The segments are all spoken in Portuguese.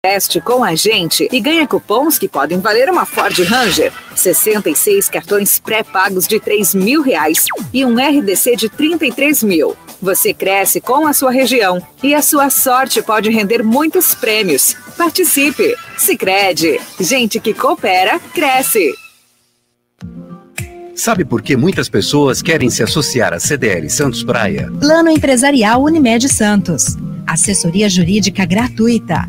Teste com a gente e ganha cupons que podem valer uma Ford Ranger, 66 cartões pré-pagos de 3 mil reais e um RDC de 33 mil. Você cresce com a sua região e a sua sorte pode render muitos prêmios. Participe! Sicredi, gente que coopera cresce. Sabe por que muitas pessoas querem se associar à CDL Santos Praia? Plano Empresarial Unimed Santos. Assessoria jurídica gratuita.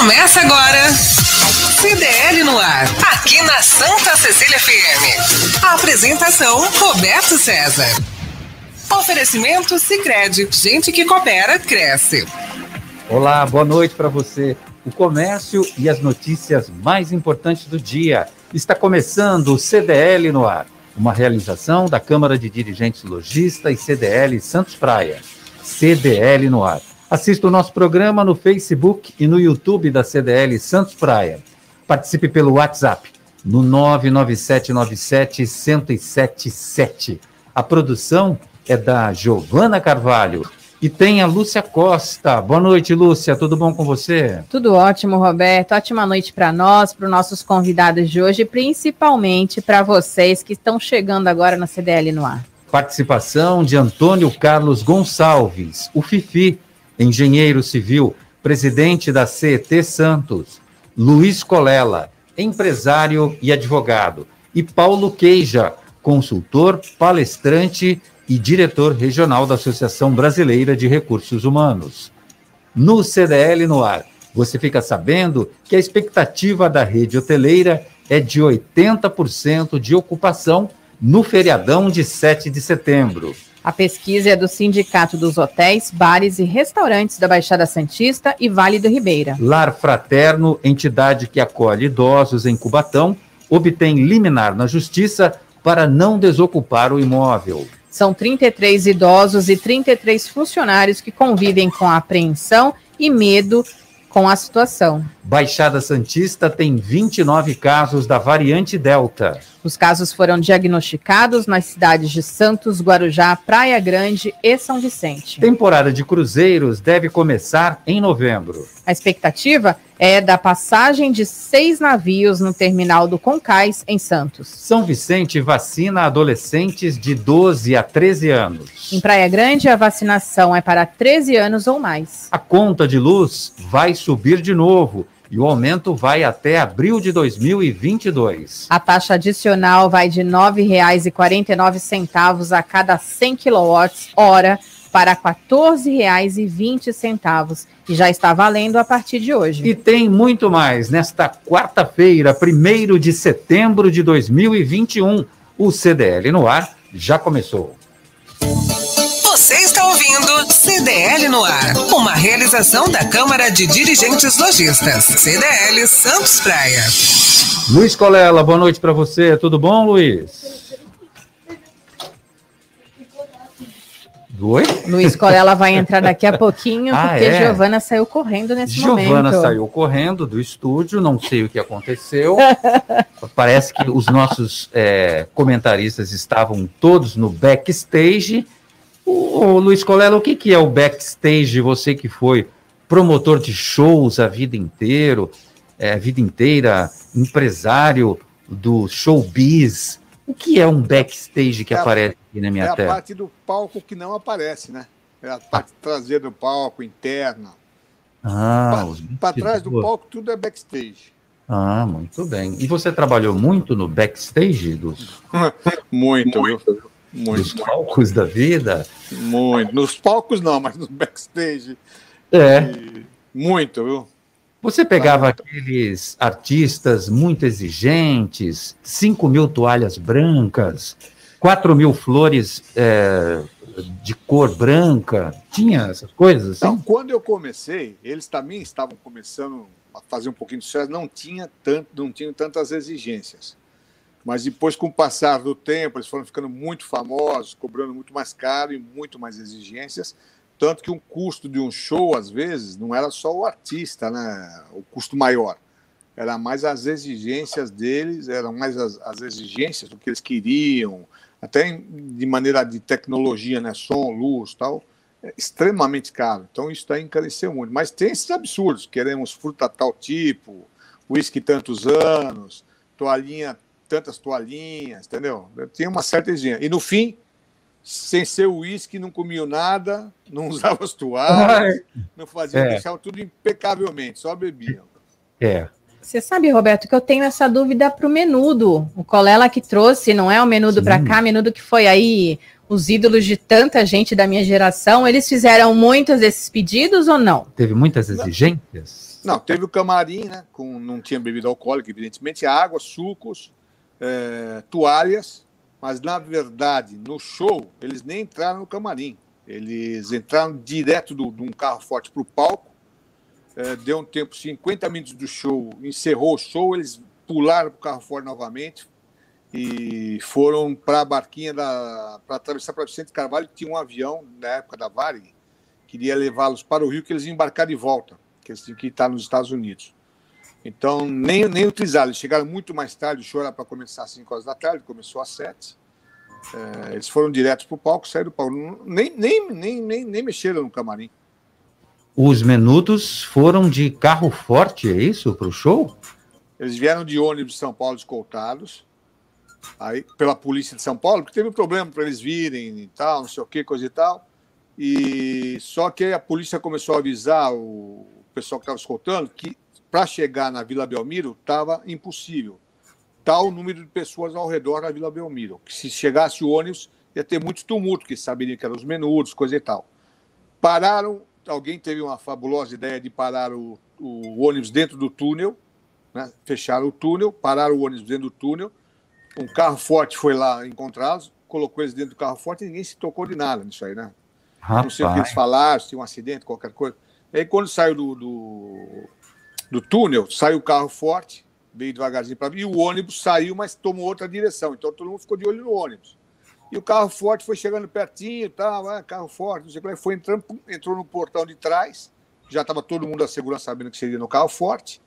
Começa agora. CDL no ar, aqui na Santa Cecília FM. A apresentação Roberto César. Oferecimento Sicredi, gente que coopera cresce. Olá, boa noite para você. O comércio e as notícias mais importantes do dia. Está começando o CDL no ar, uma realização da Câmara de Dirigentes Logista e CDL Santos Praia. CDL no ar. Assista o nosso programa no Facebook e no YouTube da CDL Santos Praia. Participe pelo WhatsApp no 99797-1077. A produção é da Giovana Carvalho e tem a Lúcia Costa. Boa noite, Lúcia. Tudo bom com você? Tudo ótimo, Roberto. Ótima noite para nós, para os nossos convidados de hoje, e principalmente para vocês que estão chegando agora na CDL no ar. Participação de Antônio Carlos Gonçalves, o Fifi, engenheiro civil, presidente da CET Santos, Luiz Colela, empresário e advogado, e Paulo Queija, consultor, palestrante e diretor regional da Associação Brasileira de Recursos Humanos. No CDL no ar, você fica sabendo que a expectativa da rede hoteleira é de 80% de ocupação no feriadão de 7 de setembro. A pesquisa é do Sindicato dos Hotéis, Bares e Restaurantes da Baixada Santista e Vale do Ribeira. Lar Fraterno, entidade que acolhe idosos em Cubatão, obtém liminar na Justiça para não desocupar o imóvel. São 33 idosos e 33 funcionários que convivem com a apreensão e medo com a situação. Baixada Santista tem 29 casos da variante Delta. Os casos foram diagnosticados nas cidades de Santos, Guarujá, Praia Grande e São Vicente. Temporada de cruzeiros deve começar em novembro. A expectativa é da passagem de seis navios no terminal do Concais, em Santos. São Vicente vacina adolescentes de 12 a 13 anos. Em Praia Grande, a vacinação é para 13 anos ou mais. A conta de luz vai subir de novo e o aumento vai até abril de 2022. A taxa adicional vai de R$ 9,49 a cada 100 kWh para R$ 14,20 e já está valendo a partir de hoje. E tem muito mais. Nesta quarta-feira, 1 de setembro de 2021, o CDL no ar já começou. Está ouvindo CDL no ar, uma realização da Câmara de Dirigentes Lojistas, CDL Santos Praia. Luiz Colela, boa noite para você. Tudo bom, Luiz? Oi? Luiz Colela vai entrar daqui a pouquinho, Ah, porque é? Giovana saiu correndo nesse Giovana momento. saiu correndo do estúdio, não sei o que aconteceu. Parece que os nossos é, comentaristas estavam todos no backstage. O, Luiz Colela, o que, que é o backstage? Você que foi promotor de shows a vida inteira, é, a vida inteira, empresário do showbiz. O que é um backstage que É a- aparece aqui na minha é a tela? parte do palco que não aparece, né? É a parte traseira do palco, interna. Ah, Para trás do palco, tudo é backstage. Ah, muito bem. E você trabalhou muito no backstage dos, Muito, viu? Muito, palcos da vida? muito. Nos palcos não, mas no backstage. É. E Muito, viu? Você pegava aqueles artistas muito exigentes, 5 mil toalhas brancas, 4 mil flores é, de cor branca? Tinha essas coisas assim? Então, quando eu comecei, eles também estavam começando a fazer um pouquinho de sucesso, não tinha tanto, não tinham tantas exigências. Mas depois, com o passar do tempo, eles foram ficando muito famosos, cobrando muito mais caro e muito mais exigências. Tanto que um custo de um show, às vezes, não era só o artista, né? o custo maior. Era mais as exigências deles, eram mais as, as exigências do que eles queriam, até de maneira de tecnologia, né? som, luz tal, é extremamente caro. Então isso daí encareceu muito. Mas tem esses absurdos: queremos fruta tal tipo, uísque tantos anos, toalhinha, tantas toalhinhas, entendeu? Tinha uma certa exigência. E no fim, sem ser uísque, não comiam nada, não usavam as toalhas, não faziam, é. deixavam tudo impecavelmente, só bebiam. É. Você sabe, Roberto, que eu tenho essa dúvida para o menudo. O Colela que trouxe, não é o menudo para cá, menudo que foi aí os ídolos de tanta gente da minha geração. Eles fizeram muitos desses pedidos ou não? Teve muitas exigências? Não, teve o camarim, né? Com, não tinha bebida alcoólica, evidentemente, água, sucos, é, toalhas, mas na verdade, no show, eles nem entraram no camarim. Eles entraram direto de um carro forte para o palco. É, deu um tempo, 50 minutos do show, encerrou o show, eles pularam para o carro forte novamente e foram para a barquinha para atravessar para Vicente Carvalho, que tinha um avião na época da Varig, queria levá-los para o Rio, que eles iam embarcar de volta, que eles tinham que estar nos Estados Unidos. Então, nem, nem utilizaram. Eles chegaram muito mais tarde, o show era para começar às 5 horas da tarde, começou às 7. É, eles foram diretos para o palco, saíram do palco. Nem, nem, nem, nem, nem mexeram no camarim. Os menudos foram de carro forte, é isso, para o show? Eles vieram de ônibus de São Paulo escoltados, aí, pela polícia de São Paulo, porque teve um problema para eles virem e tal, não sei o que, coisa e tal. E só que aí a polícia começou a avisar o pessoal que estava escoltando que para chegar na Vila Belmiro estava impossível. Tal número de pessoas ao redor da Vila Belmiro. Que se chegasse o ônibus, ia ter muito tumulto, que saberiam que eram os menudos, coisa e tal. Pararam, alguém teve uma fabulosa ideia de parar o, o ônibus dentro do túnel, né? fecharam o túnel, pararam o ônibus dentro do túnel. Um carro forte foi lá encontrá-los, colocou eles dentro do carro forte e ninguém se tocou de nada nisso aí, né? Rapaz. Não sei o que eles falaram, se tinha um acidente, qualquer coisa. E aí, quando saiu do, do do túnel, saiu o carro forte, veio devagarzinho para e o ônibus saiu, mas tomou outra direção. Então todo mundo ficou de olho no ônibus. E o carro forte foi chegando pertinho, tal, ah, carro forte, não sei como foi entrando, entrou no portão de trás, já estava todo mundo da segurança sabendo que seria no carro forte.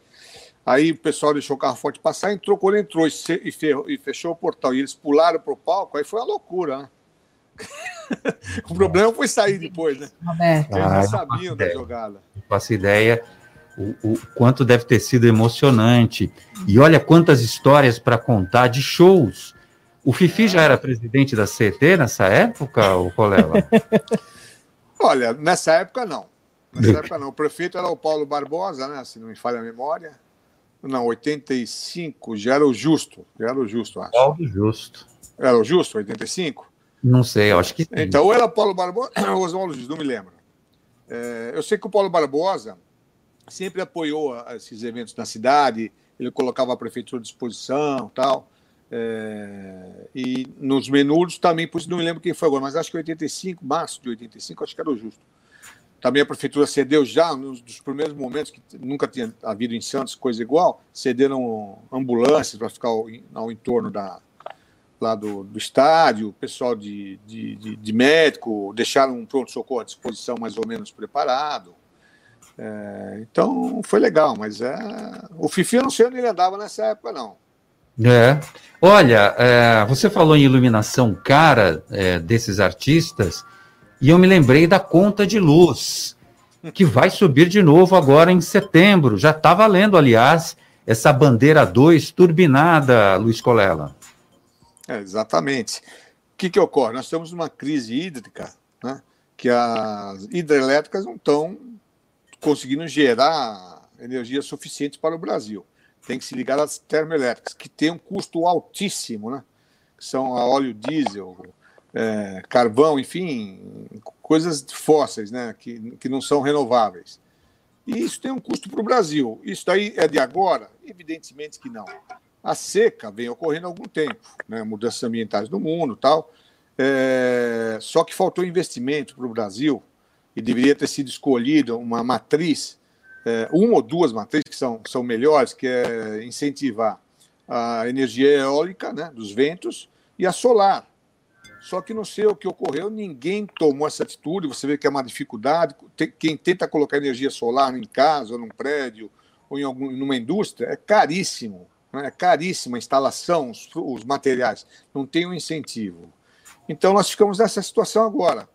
Aí o pessoal deixou o carro forte passar, entrou, quando entrou e, ferrou, e fechou o portão, e eles pularam para o palco, aí foi uma loucura, né? o problema foi sair depois, né? Eles não sabiam da jogada. Não faço ideia o, o, quanto deve ter sido emocionante. E olha quantas histórias para contar de shows. O Fifi já era presidente da CET nessa época, o Colela? olha, nessa época não. Nessa época não. O prefeito era o Paulo Barbosa, né? Se não me falha a memória. Não, 85 já era o Justo. Já era o Justo, acho. Paulo Justo. Era o Justo, 85? Não sei, acho que. Então, ou era Paulo Barbosa ou Oswaldo Justo, não me lembro. É, eu sei que o Paulo Barbosa sempre apoiou esses eventos na cidade, ele colocava a prefeitura à disposição tal. É, e nos menudos também, por isso não me lembro quem foi agora, mas acho que 85, março de 85, acho que era o justo. Também a prefeitura cedeu já, nos dos primeiros momentos, que nunca tinha havido em Santos coisa igual, cederam ambulâncias para ficar ao, ao entorno da, lá do, do estádio, pessoal de, de, de, de médico, deixaram um pronto-socorro à disposição mais ou menos preparado. É, então foi legal, mas é, o Fifi eu não sei onde ele andava nessa época, não. É. Olha, é, você falou em iluminação cara é, desses artistas, e eu me lembrei da conta de luz, que vai subir de novo agora em setembro. Já está valendo, aliás, essa bandeira 2 turbinada, Luiz Colela. É, exatamente. O que, que ocorre? Nós estamos numa crise hídrica, né, que as hidrelétricas não estão conseguindo gerar energia suficiente para o Brasil. Tem que se ligar às termoelétricas, que tem um custo altíssimo, né? que são a óleo diesel, é, carvão, enfim, coisas fósseis, né? que, que não são renováveis. E isso tem um custo para o Brasil. Isso daí é de agora? Evidentemente que não. A seca vem ocorrendo há algum tempo, né? mudanças ambientais no mundo tal. É, só que faltou investimento para o Brasil e deveria ter sido escolhida uma matriz, é, uma ou duas matrizes que são, são melhores, que é incentivar a energia eólica né, dos ventos e a solar. Só que não sei o que ocorreu, ninguém tomou essa atitude. Você vê que é uma dificuldade. Quem tenta colocar energia solar em casa, ou num prédio, ou em algum, numa indústria, é caríssimo. Né? É caríssima a instalação, os, os materiais. Não tem um incentivo. Então, nós ficamos nessa situação agora.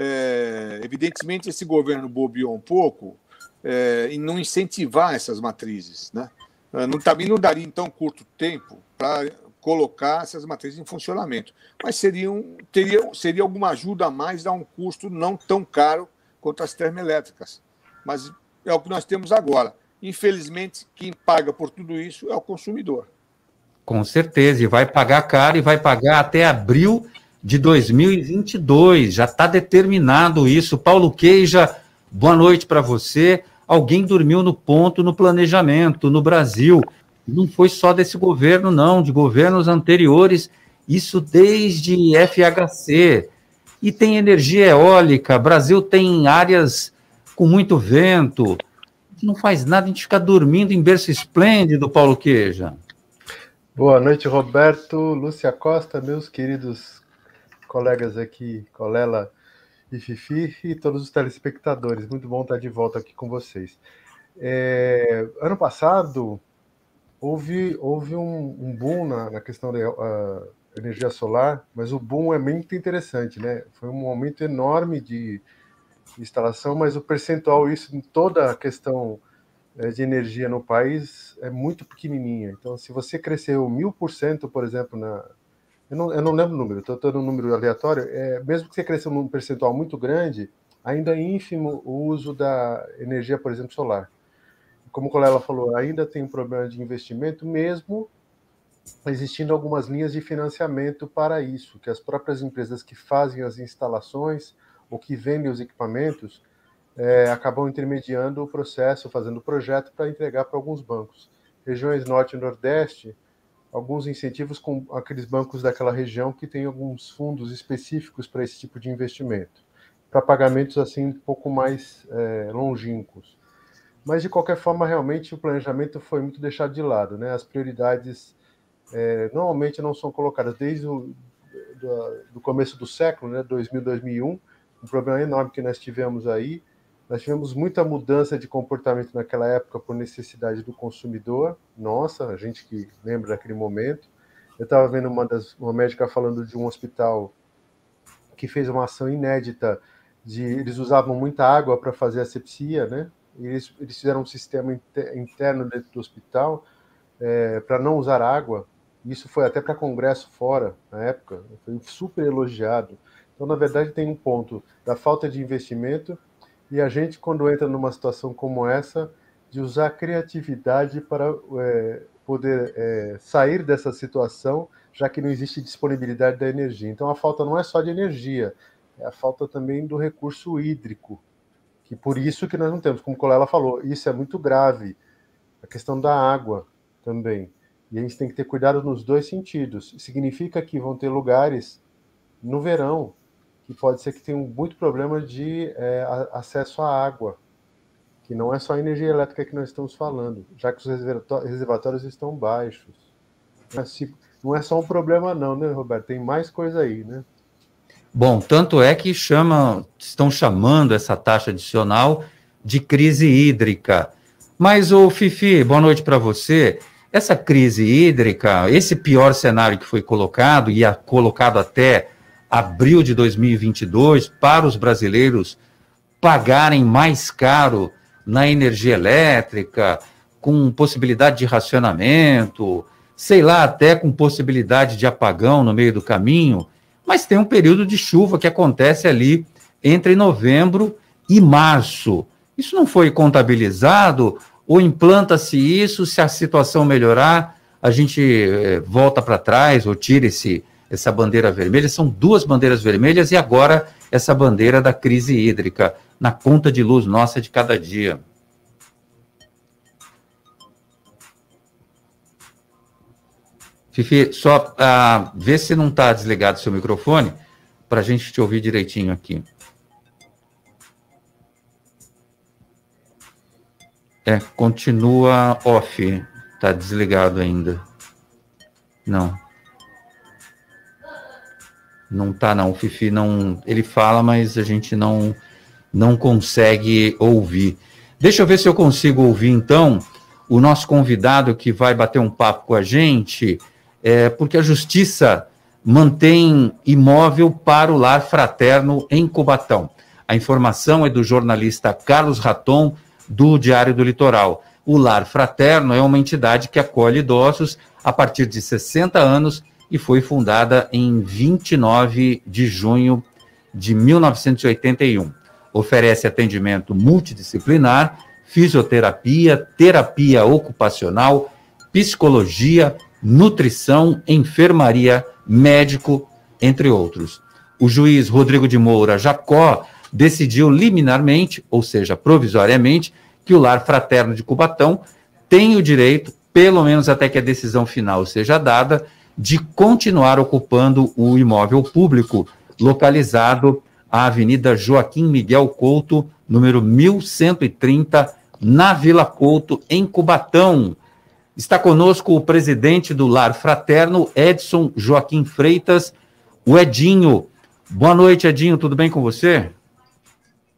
É, evidentemente, esse governo bobeou um pouco é, em não incentivar essas matrizes. Né? É, não, também não daria, em tão curto tempo, para colocar essas matrizes em funcionamento. Mas teria, seria alguma ajuda a mais a um custo não tão caro quanto as termoelétricas. Mas é o que nós temos agora. Infelizmente, quem paga por tudo isso é o consumidor. Com certeza, e vai pagar caro e vai pagar até abril de 2022. Já está determinado isso. Paulo Queija, boa noite para você. Alguém dormiu no ponto no planejamento no Brasil não foi só desse governo, não, de governos anteriores, isso desde FHC. E tem energia eólica, Brasil tem áreas com muito vento. Não faz nada, a gente fica dormindo em berço esplêndido, Paulo Queja. Boa noite, Roberto, Lúcia Costa, meus queridos colegas aqui, Colela e Fifi, e todos os telespectadores. Muito bom estar de volta aqui com vocês. É, ano passado, houve, houve um, um boom na, na, questão da uh, energia solar, mas o boom é muito interessante, né? Foi um aumento enorme de instalação, mas o percentual, isso em toda a questão é, de energia no país, é muito pequenininha. Então, se você cresceu mil por cento, por exemplo, na. Eu não, eu não lembro o número, estou dando um número aleatório. É, mesmo que você cresça um percentual muito grande, ainda é ínfimo o uso da energia, por exemplo, solar como o Colela falou, ainda tem um problema de investimento, mesmo existindo algumas linhas de financiamento para isso, que as próprias empresas que fazem as instalações ou que vendem os equipamentos é, acabam intermediando o processo, fazendo o projeto para entregar para alguns bancos. Regiões Norte e Nordeste, alguns incentivos com aqueles bancos daquela região que têm alguns fundos específicos para esse tipo de investimento, para pagamentos assim um pouco mais é, longínquos. Mas, de qualquer forma, realmente o planejamento foi muito deixado de lado. Né? As prioridades é, normalmente não são colocadas desde o do, do começo do século, né? 2000, 2001, um problema enorme que nós tivemos aí. Nós tivemos muita mudança de comportamento naquela época por necessidade do consumidor. Nossa, a gente que lembra daquele momento. Eu estava vendo uma, das, uma médica falando de um hospital que fez uma ação inédita de eles usavam muita água para fazer asepsia, né? eles, eles fizeram um sistema interno dentro do hospital é, para não usar água. Isso foi até para congresso fora, na época, foi super elogiado. Então, na verdade, tem um ponto da falta de investimento e a gente, quando entra numa situação como essa, de usar a criatividade para é, poder é, sair dessa situação, já que não existe disponibilidade da energia. Então, a falta não é só de energia, é a falta também do recurso hídrico, que por isso que nós não temos, como o Colela falou, isso é muito grave. A questão da água também. E a gente tem que ter cuidado nos dois sentidos. Significa que vão ter lugares no verão que pode ser que tenham muito problema de é, acesso à água, que não é só a energia elétrica que nós estamos falando, já que os reservatórios estão baixos. Não é só um problema não, né, Roberto? Tem mais coisa aí, né? Bom, tanto é que chamam, estão chamando essa taxa adicional de crise hídrica. Mas, o Fifi, boa noite para você. Essa crise hídrica, esse pior cenário que foi colocado, e a, colocado até abril de 2022, para os brasileiros pagarem mais caro na energia elétrica, com possibilidade de racionamento, sei lá, até com possibilidade de apagão no meio do caminho mas tem um período de chuva que acontece ali entre novembro e março. Isso não foi contabilizado ou implanta-se isso, se a situação melhorar, a gente eh, volta para trás ou tira esse, essa bandeira vermelha. São duas bandeiras vermelhas e agora essa bandeira da crise hídrica na conta de luz nossa de cada dia. Fifi, só uh, vê se não está desligado seu microfone. para a gente te ouvir direitinho aqui. É, continua off. Tá desligado ainda. Não. Não tá não, o Fifi não, ele fala, mas a gente não não consegue ouvir. Deixa eu ver se eu consigo ouvir então o nosso convidado que vai bater um papo com a gente, é, porque a justiça mantém imóvel para o lar fraterno em Cubatão. A informação é do jornalista Carlos Raton, do Diário do Litoral. O Lar Fraterno é uma entidade que acolhe idosos a partir de 60 anos e foi fundada em 29 de junho de 1981. Oferece atendimento multidisciplinar, fisioterapia, terapia ocupacional, psicologia, nutrição, enfermaria, médico, entre outros. O juiz Rodrigo de Moura Jacó decidiu liminarmente, ou seja, provisoriamente, que o lar fraterno de Cubatão tem o direito, pelo menos até que a decisão final seja dada, de continuar ocupando o imóvel público localizado à Avenida Joaquim Miguel Couto, número 1130, na Vila Couto, em Cubatão. Está conosco o presidente do Lar Fraterno, Edson Joaquim Freitas, o Edinho. Boa noite, Edinho, tudo bem com você?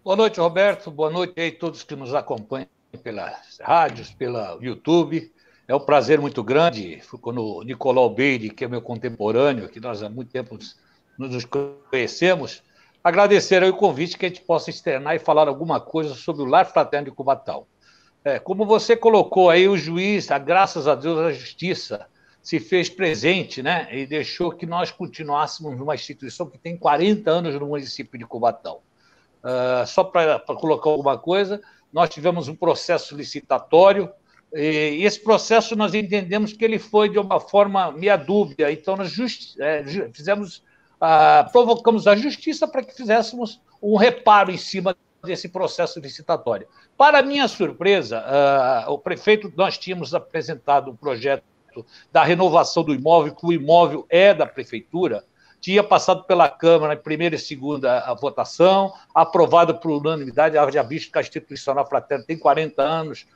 Boa noite, Roberto. Boa noite a todos que nos acompanham pelas rádios, pela YouTube. É um prazer muito grande quando o Nicolau Beire, que é meu contemporâneo, que nós há muito tempo nos conhecemos, agradecer o convite que a gente possa externar e falar alguma coisa sobre o Lar Fraterno de Cubatão. É, como você colocou aí, o juiz, graças a Deus, a justiça se fez presente né, e deixou que nós continuássemos numa instituição que tem 40 anos no município de Cubatão. Uh, só para colocar alguma coisa, nós tivemos um processo licitatório, e esse processo nós entendemos que ele foi de uma forma meia dúbia, então nós é, fizemos, provocamos a justiça para que fizéssemos um reparo em cima desse processo licitatório. Para minha surpresa, o prefeito, nós tínhamos apresentado um projeto da renovação do imóvel, que o imóvel é da prefeitura, tinha passado pela Câmara em primeira e segunda votação, aprovado por unanimidade, já visto que a instituição fraterna tem 40 anos,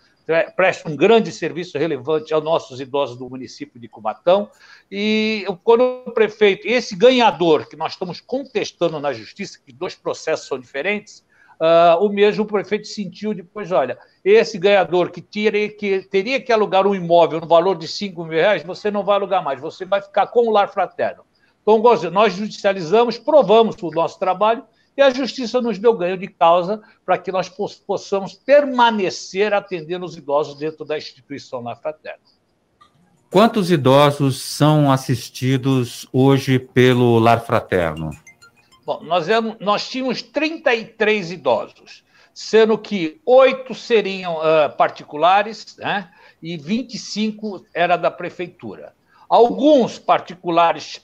presta um grande serviço relevante aos nossos idosos do município de Cubatão. E quando o prefeito, esse ganhador que nós estamos contestando na justiça, que dois processos são diferentes, uh, o mesmo prefeito sentiu depois: olha, esse ganhador que, teria que teria que alugar um imóvel no valor de 5 mil reais, você não vai alugar mais, você vai ficar com o lar fraterno. Então, nós judicializamos, provamos o nosso trabalho e a justiça nos deu ganho de causa para que nós possamos permanecer atendendo os idosos dentro da instituição na Fraterna. Quantos idosos são assistidos hoje pelo Lar Fraterno? Bom, nós, nós tínhamos 33 idosos, sendo que oito seriam uh, particulares né, e 25 era da prefeitura. Alguns particulares,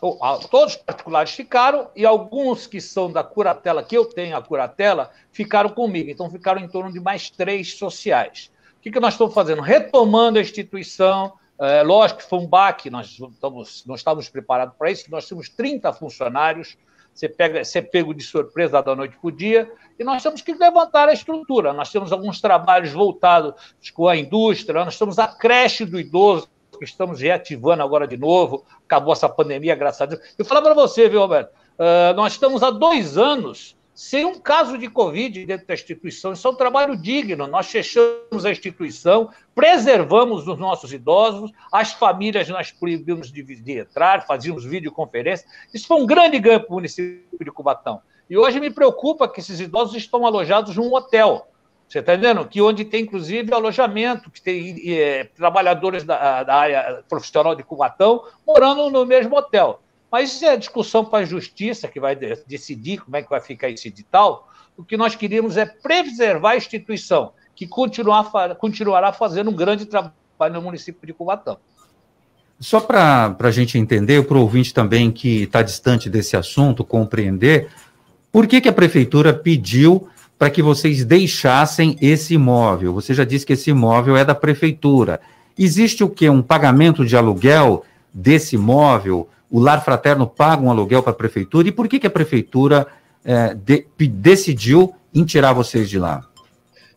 todos particulares ficaram, e alguns que são da curatela, que eu tenho a curatela, ficaram comigo. Então, ficaram em torno de mais três sociais. O que, que nós estamos fazendo? Retomando a instituição. É, lógico que foi um baque, nós estamos, não estávamos preparados para isso, nós temos 30 funcionários, você, pega, você pego de surpresa da noite para o dia, e nós temos que levantar a estrutura. Nós temos alguns trabalhos voltados com a indústria, nós temos a creche do idoso, que estamos reativando agora de novo, acabou essa pandemia, graças a Deus. Eu falar para você, viu, Roberto? Uh, nós estamos há dois anos sem um caso de Covid dentro da instituição. Isso é um trabalho digno. Nós fechamos a instituição, preservamos os nossos idosos, as famílias nós proibimos de, de entrar, fazíamos videoconferência. Isso foi um grande ganho para o município de Cubatão. E hoje me preocupa que esses idosos estão alojados num hotel. Você está entendendo? Que onde tem, inclusive, alojamento, que tem é, trabalhadores da, da, área profissional de Cubatão morando no mesmo hotel. Mas isso é discussão para a justiça, que vai decidir como é que vai ficar esse edital. O que nós queríamos é preservar a instituição, que continuar, continuará fazendo um grande trabalho no município de Cubatão. Só para a gente entender, para o ouvinte também que está distante desse assunto, compreender, por que, que a prefeitura pediu para que vocês deixassem esse imóvel. Você já disse que esse imóvel é da prefeitura. Existe o que? Um pagamento de aluguel desse imóvel? O Lar Fraterno paga um aluguel para a prefeitura? E por que, que a prefeitura é, de, decidiu em tirar vocês de lá?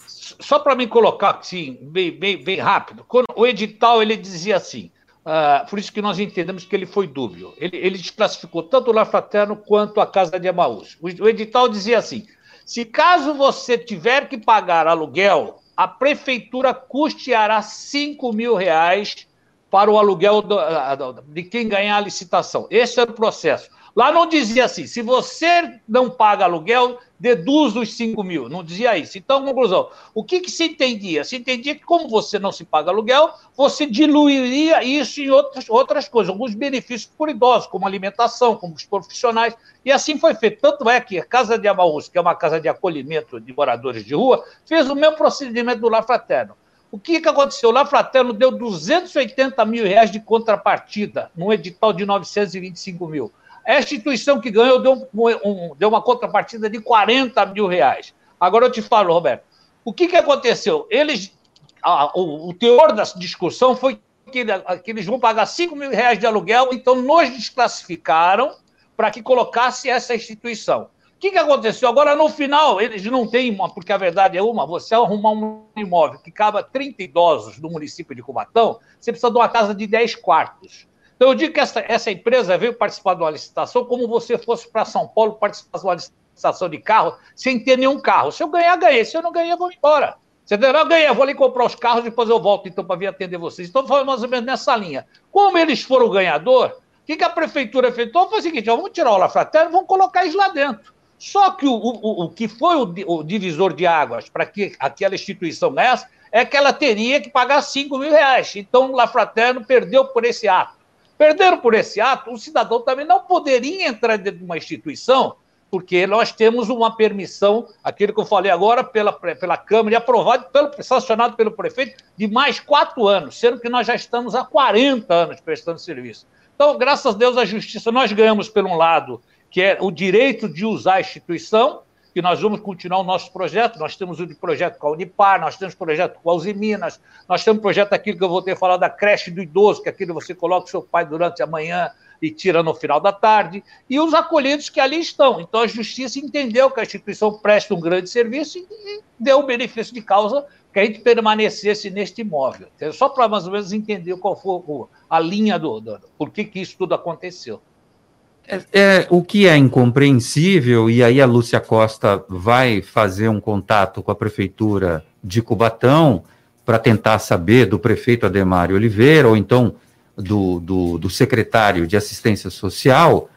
Só para me colocar assim, bem, bem, bem rápido, quando o edital ele dizia assim, uh, por isso que nós entendemos que ele foi dúbio. Ele, ele desclassificou tanto o Lar Fraterno quanto a Casa de Emaús. O, o edital dizia assim: se caso você tiver que pagar aluguel, a prefeitura custeará 5 mil reais para o aluguel do, de quem ganhar a licitação. Esse era o processo. Lá não dizia assim, se você não paga aluguel, deduz os 5 mil. Não dizia isso. Então, conclusão, o que, que se entendia? Se entendia que, como você não se paga aluguel, você diluiria isso em outras, outras coisas, alguns benefícios por idosos, como alimentação, como os profissionais. E assim foi feito. Tanto é que a Casa de Amaús, que é uma casa de acolhimento de moradores de rua, fez o mesmo procedimento do Lar Fraterno. O que, que aconteceu? O Lar Fraterno deu 280 mil reais de contrapartida num edital de 925 mil. A instituição que ganhou deu, um, deu uma contrapartida de 40 mil reais. Agora eu te falo, Roberto, o que, que aconteceu? Eles, a, o, o, teor da discussão foi que, que, eles vão pagar 5 mil reais de aluguel, então nos desclassificaram para que colocasse essa instituição. O que, que aconteceu? Agora, no final, eles não têm uma, porque a verdade é uma, você arrumar um imóvel que cabe 30 idosos no município de Cubatão, você precisa de uma casa de 10 quartos. Então, eu digo que essa, essa empresa veio participar de uma licitação como você fosse para São Paulo participar de uma licitação de carro sem ter nenhum carro. Se eu ganhar, ganhei. Se eu não ganhar, vou embora. Você entendeu? Eu ganhei, vou ali comprar os carros, depois eu volto então para vir atender vocês. Então, foi mais ou menos nessa linha. Como eles foram ganhador, o que, que a prefeitura efetuou foi o seguinte: ó, vamos tirar o Lafratério e vamos colocar eles lá dentro. Só que o, o, o que foi o, o divisor de águas para que aquela instituição ganhasse é que ela teria que pagar 5 mil reais. Então, o Lafraterno perdeu por esse ato. Perderam por esse ato, o cidadão também não poderia entrar dentro de uma instituição, porque nós temos uma permissão, aquilo que eu falei agora, pela, pela Câmara, e aprovado, pelo, sancionado pelo prefeito, de mais quatro anos, sendo que nós já estamos há 40 anos prestando serviço. Então, graças a Deus, a justiça, nós ganhamos, por um lado, que é o direito de usar a instituição, que nós vamos continuar o nosso projeto. Nós temos o de projeto com a Unipar, nós temos projeto com a Usiminas, nós temos projeto aquilo que eu vou ter falado da creche do idoso, que aquilo você coloca o seu pai durante a manhã e tira no final da tarde, e os acolhidos que ali estão. Então a justiça entendeu que a instituição presta um grande serviço e deu o benefício de causa que a gente permanecesse neste imóvel. Só para mais ou menos entender qual foi a linha do, do por que, que isso tudo aconteceu. É, é, o que é incompreensível, e aí a Lúcia Costa vai fazer um contato com a prefeitura de Cubatão para tentar saber do prefeito Ademário Oliveira, ou então do, do, do, secretário de assistência social,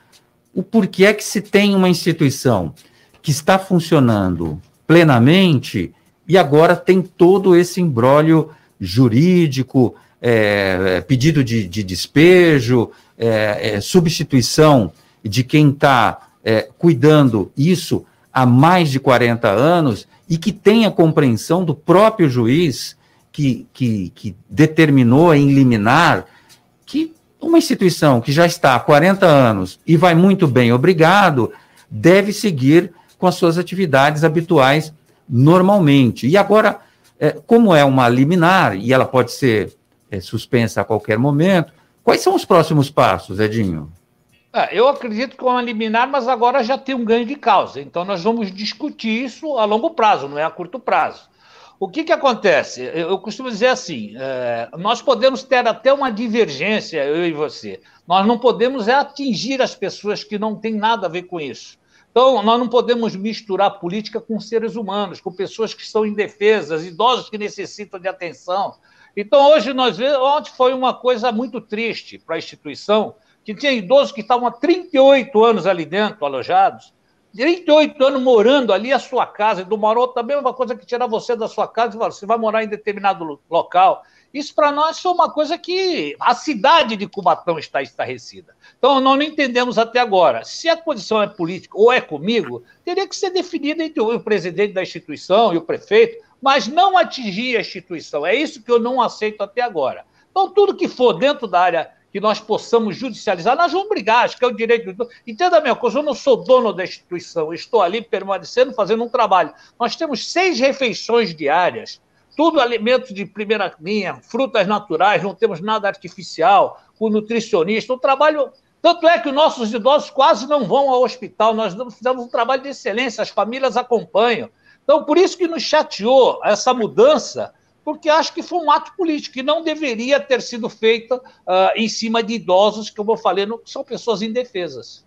o porquê é que se tem uma instituição que está funcionando plenamente e agora tem todo esse embrólio jurídico, é, pedido de, de despejo, é, é, substituição de quem está é, cuidando isso há mais de 40 anos e que tenha compreensão do próprio juiz que, que, que determinou em liminar que uma instituição que já está há 40 anos e vai muito bem, obrigado, deve seguir com as suas atividades habituais normalmente. E agora, é, como é uma liminar e ela pode ser é, suspensa a qualquer momento, Quais são os próximos passos, Edinho? É, eu acredito que é uma liminar, mas agora já tem um ganho de causa. Então nós vamos discutir isso a longo prazo, não é a curto prazo. O que, que acontece? Eu costumo dizer assim: é, nós podemos ter até uma divergência, eu e você. Nós não podemos é atingir as pessoas que não têm nada a ver com isso. Então, nós não podemos misturar política com seres humanos, com pessoas que estão indefesas, idosos que necessitam de atenção. Então, hoje nós vemos, ontem foi uma coisa muito triste para a instituição, que tinha idosos que estavam há 38 anos ali dentro, alojados, 38 anos morando ali a sua casa, e do Marot também é uma coisa que tira você da sua casa e fala, você vai morar em determinado local. Isso para nós foi uma coisa que a cidade de Cubatão está estarrecida. Então, nós não entendemos até agora. Se a posição é política ou é comigo, teria que ser definida entre o presidente da instituição e o prefeito, mas não atingir a instituição. É isso que eu não aceito até agora. Então, tudo que for dentro da área que nós possamos judicializar, nós vamos brigar, acho que é o direito do. Entenda a minha coisa, eu não sou dono da instituição, estou ali permanecendo, fazendo um trabalho. Nós temos seis refeições diárias tudo alimentos de primeira linha, frutas naturais, não temos nada artificial, com nutricionista. O trabalho. Tanto é que nossos idosos quase não vão ao hospital, nós fizemos um trabalho de excelência, as famílias acompanham. Então, por isso que nos chateou essa mudança, porque acho que foi um ato político que não deveria ter sido feita uh, em cima de idosos, que, como eu falei, não, são pessoas indefesas.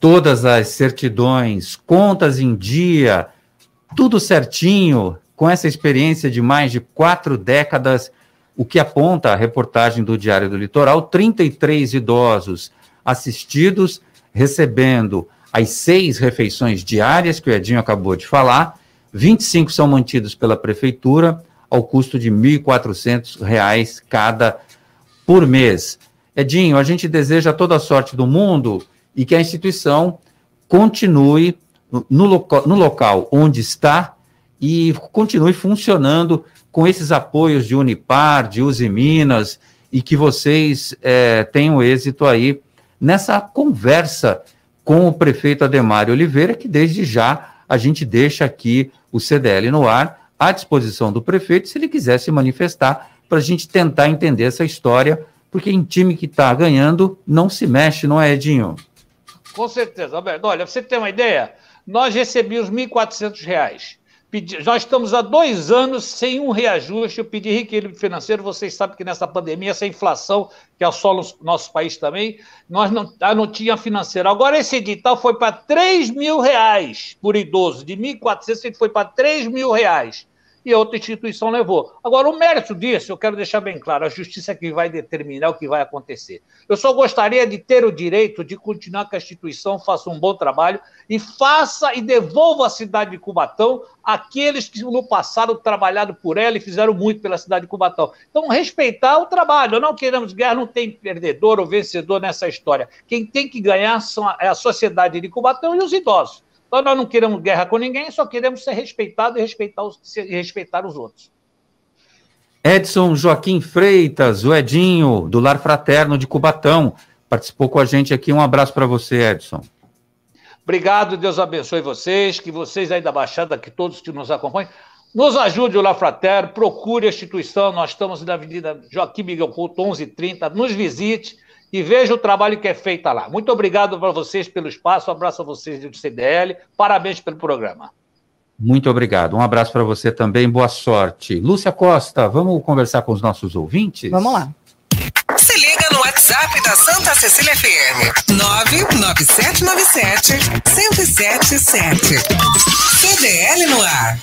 Todas as certidões, contas em dia, tudo certinho, com essa experiência de mais de quatro décadas, o que aponta a reportagem do Diário do Litoral: 33 idosos assistidos, recebendo as seis refeições diárias que o Edinho acabou de falar, 25 são mantidos pela prefeitura ao custo de R$ 1.400 cada por mês. Edinho, a gente deseja toda a sorte do mundo e que a instituição continue no, loca no local onde está e continue funcionando com esses apoios de Unipar, de Use Minas, e que vocês é, tenham êxito aí nessa conversa com o prefeito Ademar Oliveira, que desde já a gente deixa aqui o CDL no ar, à disposição do prefeito, se ele quiser se manifestar, para a gente tentar entender essa história, porque em time que está ganhando não se mexe, não é, Edinho? Com certeza, Alberto. Olha, você tem uma ideia? Nós recebemos R$ 1.400. Pedi, nós estamos há dois anos sem um reajuste. Eu pedi reequilíbrio financeiro. Vocês sabem que nessa pandemia, essa inflação que assola o nosso país também, nós não, não tinha financeiro. Agora, esse edital foi para 3 mil reais por idoso. De 1.400, ele foi para 3 mil reais e outra instituição levou. Agora, o mérito disso, eu quero deixar bem claro, a justiça é que vai determinar o que vai acontecer. Eu só gostaria de ter o direito de continuar que a instituição faça um bom trabalho e faça e devolva à cidade de Cubatão aqueles que no passado trabalharam por ela e fizeram muito pela cidade de Cubatão. Então, respeitar o trabalho. Não queremos guerra, não tem perdedor ou vencedor nessa história. Quem tem que ganhar é a sociedade de Cubatão e os idosos. Então, nós não queremos guerra com ninguém, só queremos ser respeitados e respeitar os, respeitar os outros. Edson Joaquim Freitas, o Edinho, do Lar Fraterno de Cubatão, participou com a gente aqui. Um abraço para você, Edson. Obrigado, Deus abençoe vocês, que vocês aí da Baixada, que todos que nos acompanham, nos ajude o Lar Fraterno, procure a instituição, nós estamos na Avenida Joaquim Miguel Couto, 1130, nos visite, e veja o trabalho que é feito lá. Muito obrigado para vocês pelo espaço, um abraço a vocês do CDL, parabéns pelo programa. Muito obrigado. Um abraço para você também, boa sorte. Lúcia Costa, vamos conversar com os nossos ouvintes? Vamos lá. Se liga no WhatsApp da Santa Cecília FM. 99797 1077. CDL no ar.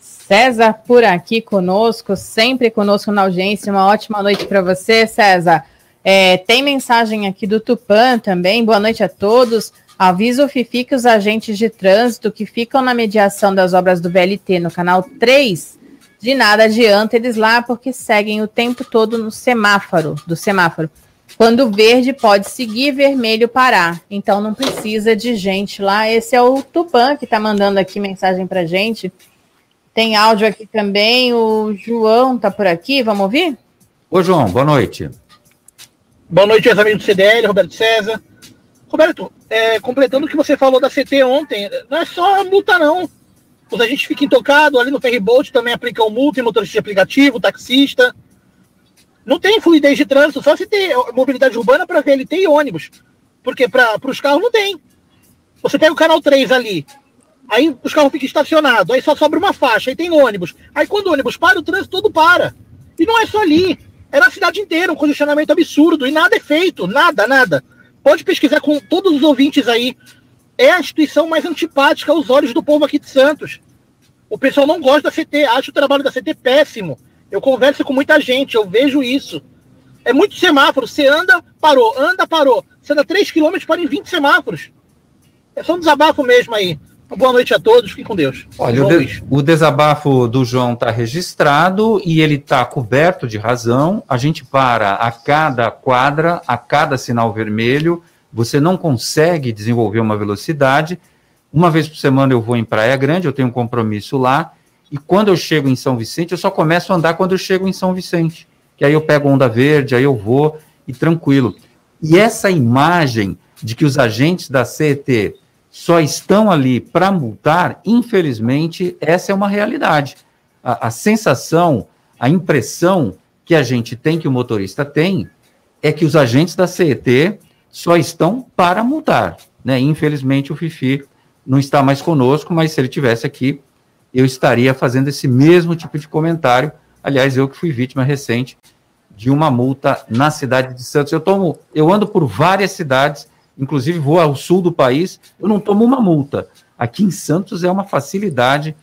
César por aqui conosco, sempre conosco na audiência. Uma ótima noite para você, César. É, tem mensagem aqui do Tupan também. Boa noite a todos. Avisa o Fifi que os agentes de trânsito que ficam na mediação das obras do VLT no canal 3, de nada adianta eles lá porque seguem o tempo todo no semáforo, do semáforo. Quando verde pode seguir, vermelho parar. Então não precisa de gente lá. Esse é o Tupan que está mandando aqui mensagem para gente. Tem áudio aqui também. O João tá por aqui. Vamos ouvir? Ô, João, boa noite. Boa noite, meus amigos do CDL, Roberto César. Roberto, é, completando o que você falou da CT ontem, não é só multa, não. Os agentes ficam intocados, ali no Ferryboat também aplicam multa em motorista de aplicativo, taxista. Não tem fluidez de trânsito, só se tem mobilidade urbana para VLT e ônibus. Porque para os carros não tem. Você pega o canal 3 ali, aí os carros ficam estacionados, aí só sobra uma faixa, aí tem ônibus. Aí quando o ônibus para, o trânsito todo para. E não é só ali. É na cidade inteira, um congestionamento absurdo, e nada é feito, nada, nada. Pode pesquisar com todos os ouvintes aí. É a instituição mais antipática aos olhos do povo aqui de Santos. O pessoal não gosta da CT, acha o trabalho da CT péssimo. Eu converso com muita gente, eu vejo isso. É muito semáforo. Você anda, parou, anda, parou. Você anda 3 km, para em 20 semáforos. É só um desabafo mesmo aí. Boa noite a todos, fiquem com Deus. Olha, o, de, o, desabafo do João está registrado e ele está coberto de razão. A gente para a cada quadra, a cada sinal vermelho, você não consegue desenvolver uma velocidade. Uma vez por semana eu vou em Praia Grande, eu tenho um compromisso lá, e quando eu chego em São Vicente, eu só começo a andar quando eu chego em São Vicente. Que aí eu pego onda verde, aí eu vou e tranquilo. E essa imagem de que os agentes da CET só estão ali para multar, infelizmente, essa é uma realidade. a, a sensação, a impressão que a gente tem, que o motorista tem, é que os agentes da CET só estão para multar. Né? Infelizmente, o Fifi não está mais conosco, mas se ele tivesse aqui, eu estaria fazendo esse mesmo tipo de comentário. Aliás, eu que fui vítima recente de uma multa na cidade de Santos. Eu tomo, eu ando por várias cidades, inclusive vou ao sul do país, eu não tomo uma multa. Aqui em Santos é uma facilidade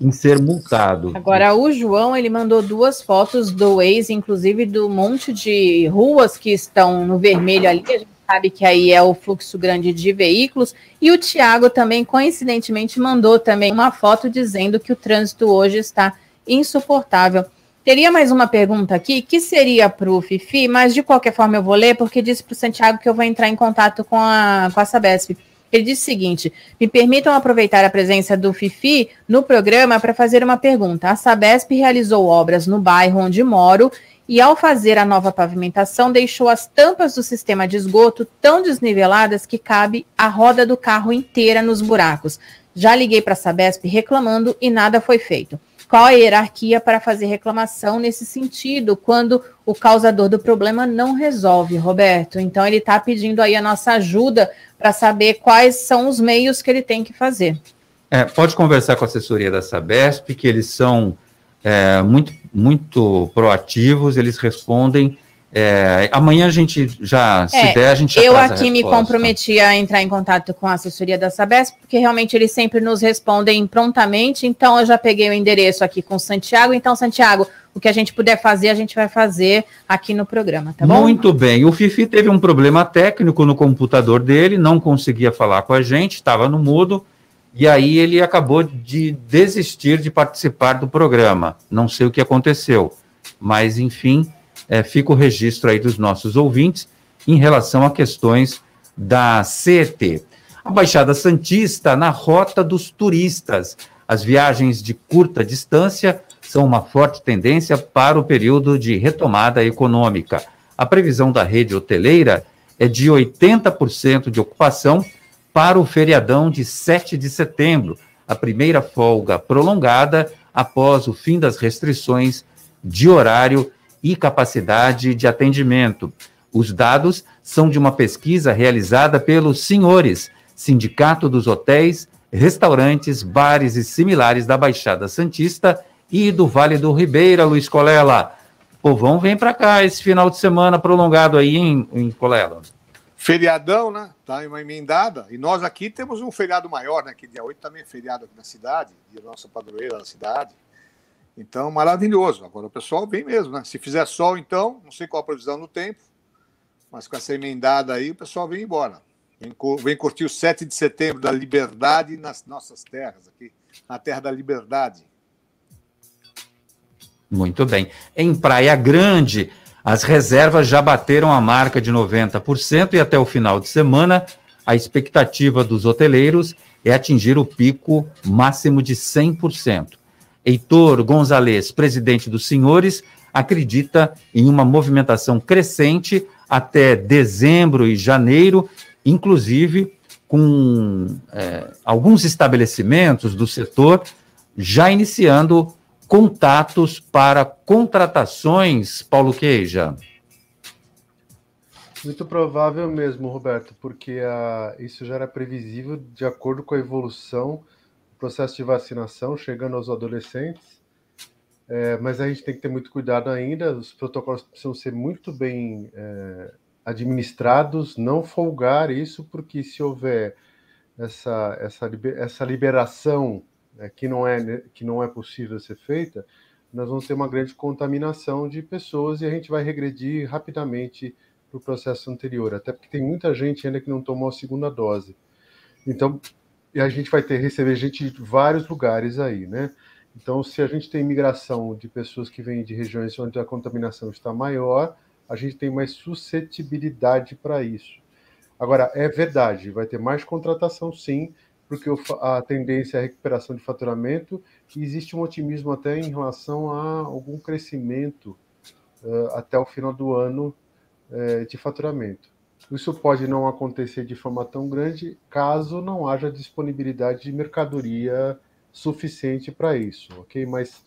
em ser multado. Agora, o João, ele mandou duas fotos do Waze, inclusive do monte de ruas que estão no vermelho ali. A gente sabe que aí é o fluxo grande de veículos. E o Tiago também, coincidentemente, mandou também uma foto dizendo que o trânsito hoje está insuportável. Teria mais uma pergunta aqui, que seria para o Fifi, mas de qualquer forma eu vou ler, porque disse para o Santiago que eu vou entrar em contato com a, com a Sabesp. Ele disse o seguinte: me permitam aproveitar a presença do Fifi no programa para fazer uma pergunta. A Sabesp realizou obras no bairro onde moro e, ao fazer a nova pavimentação, deixou as tampas do sistema de esgoto tão desniveladas que cabe a roda do carro inteira nos buracos. Já liguei para a Sabesp reclamando e nada foi feito qual a hierarquia para fazer reclamação nesse sentido, quando o causador do problema não resolve, Roberto. Então, ele está pedindo aí a nossa ajuda para saber quais são os meios que ele tem que fazer. É, pode conversar com a assessoria da Sabesp, que eles são é, muito, muito proativos, eles respondem é, amanhã a gente já, se é, der, a gente já Eu aqui me comprometi a entrar em contato com a assessoria da Sabesp, porque realmente eles sempre nos respondem prontamente. Então, eu já peguei o endereço aqui com o Santiago. Então, Santiago, o que a gente puder fazer, a gente vai fazer aqui no programa, tá bom? Muito bem. O Fifi teve um problema técnico no computador dele, não conseguia falar com a gente, estava no mudo. E aí ele acabou de desistir de participar do programa. Não sei o que aconteceu, mas enfim é, fica o registro aí dos nossos ouvintes em relação a questões da CET. A Baixada Santista na rota dos turistas. As viagens de curta distância são uma forte tendência para o período de retomada econômica. A previsão da rede hoteleira é de 80% de ocupação para o feriadão de 7 de setembro, a primeira folga prolongada após o fim das restrições de horário e capacidade de atendimento. Os dados são de uma pesquisa realizada pelos senhores, Sindicato dos Hotéis, Restaurantes, Bares e Similares da Baixada Santista e do Vale do Ribeira, Luiz Colela. Povão vem para cá esse final de semana prolongado aí em, em Colela. Feriadão, né? Tá uma emendada. E nós aqui temos um feriado maior, né? Que dia 8 também é feriado aqui na cidade, dia da nossa padroeira na cidade. Então, maravilhoso. Agora o pessoal vem mesmo, né? Se fizer sol, então, não sei qual a previsão no tempo, mas com essa emendada aí, o pessoal vem embora. Vem, vem curtir o 7 de setembro da liberdade nas nossas terras, aqui, na terra da liberdade. Muito bem. Em Praia Grande, as reservas já bateram a marca de 90% e até o final de semana, a expectativa dos hoteleiros é atingir o pico máximo de 100%. Heitor Gonzalez, presidente dos senhores, acredita em uma movimentação crescente até dezembro e janeiro, inclusive com é, alguns estabelecimentos do setor já iniciando contatos para contratações, Paulo Queija. Muito provável mesmo, Roberto, porque a, isso já era previsível de acordo com a evolução processo de vacinação chegando aos adolescentes, é, mas a gente tem que ter muito cuidado ainda. Os protocolos precisam ser muito bem é, administrados, não folgar isso, porque se houver essa, essa, essa liberação é, que, não é, que não é possível ser feita, nós vamos ter uma grande contaminação de pessoas e a gente vai regredir rapidamente para o processo anterior, até porque tem muita gente ainda que não tomou a segunda dose. Então, e a gente vai ter receber gente de vários lugares aí, né? Então, se a gente tem imigração de pessoas que vêm de regiões onde a contaminação está maior, a gente tem mais suscetibilidade para isso. Agora, é verdade, vai ter mais contratação sim, porque a tendência é a recuperação de faturamento e existe um otimismo até em relação a algum crescimento uh, até o final do ano uh, de faturamento. Isso pode não acontecer de forma tão grande caso não haja disponibilidade de mercadoria suficiente para isso, ok? Mas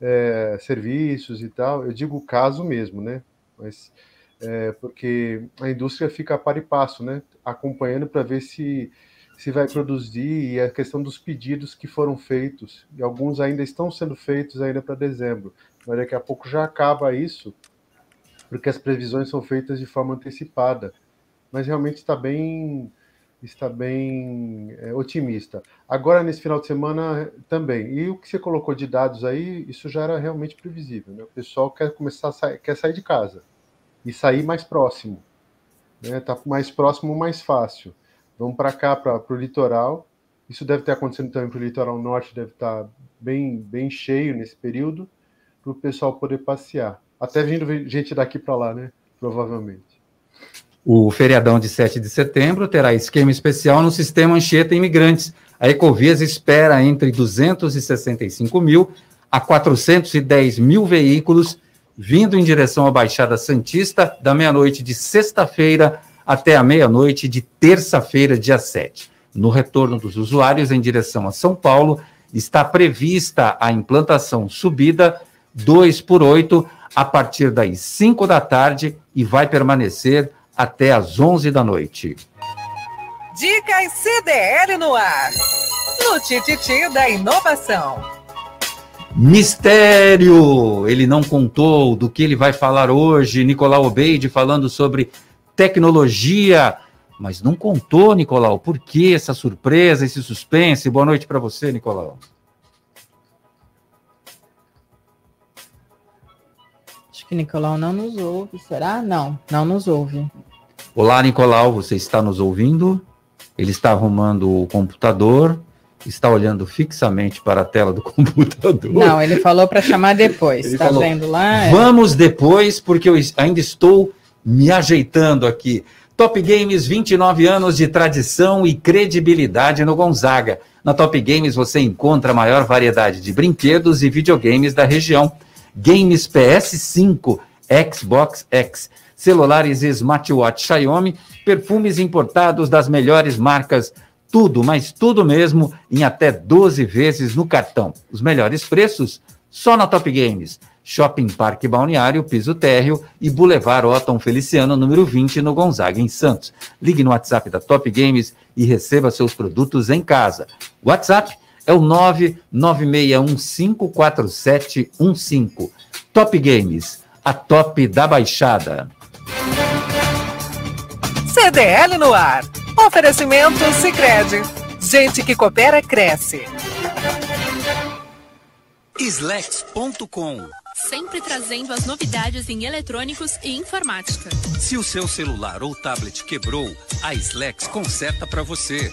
é, serviços e tal. Eu digo caso mesmo, né? Mas é, porque a indústria fica a par e passo, né? Acompanhando para ver se se vai produzir e a questão dos pedidos que foram feitos e alguns ainda estão sendo feitos ainda para dezembro. Mas daqui a pouco já acaba isso, porque as previsões são feitas de forma antecipada. Mas realmente está bem está bem é, otimista. Agora, nesse final de semana, também. E o que você colocou de dados aí, isso já era realmente previsível. Né? O pessoal quer começar a sair, quer sair de casa e sair mais próximo. Está né? Tá mais próximo, mais fácil. Vamos para cá, para o litoral. Isso deve ter acontecido também para o litoral norte, deve estar tá bem, bem cheio nesse período, para o pessoal poder passear. Até vindo gente daqui para lá, né? Provavelmente. O feriadão de 7 de setembro terá esquema especial no sistema Anchieta Imigrantes. A Ecovias espera entre 265 mil a 410 mil veículos vindo em direção à Baixada Santista da meia-noite de sexta-feira até a meia-noite de terça-feira, dia 7. No retorno dos usuários em direção a São Paulo, está prevista a implantação subida 2 por 8 a partir das 5 da tarde e vai permanecer até às 11 da noite. Dicas CDL no ar. No Tititi da Inovação. Mistério! Ele não contou do que ele vai falar hoje. Nicolau Obeide falando sobre tecnologia. Mas não contou, Nicolau, por que essa surpresa, esse suspense? Boa noite para você, Nicolau. Nicolau não nos ouve, será? Não, não nos ouve. Olá, Nicolau, você está nos ouvindo? Ele está arrumando o computador, está olhando fixamente para a tela do computador. Não, ele falou para chamar depois. Está vendo lá? É. Vamos depois, porque eu ainda estou me ajeitando aqui. Top Games, 29 anos de tradição e credibilidade no Gonzaga. Na Top Games você encontra a maior variedade de brinquedos e videogames da região games PS5, Xbox X, celulares smartwatch Xiaomi, perfumes importados das melhores marcas, tudo, mas tudo mesmo, em até 12 vezes no cartão. Os melhores preços só na Top Games. Shopping Parque Balneário, Piso Térreo e Boulevard Otton Feliciano, número 20, no Gonzaga, em Santos. Ligue no WhatsApp da Top Games e receba seus produtos em casa. WhatsApp é o 996154715. Top Games, a top da baixada. CDL no ar. Oferecimento Sicredi. Gente que coopera cresce. Slex.com sempre trazendo as novidades em eletrônicos e informática. Se o seu celular ou tablet quebrou, a Slex conserta para você.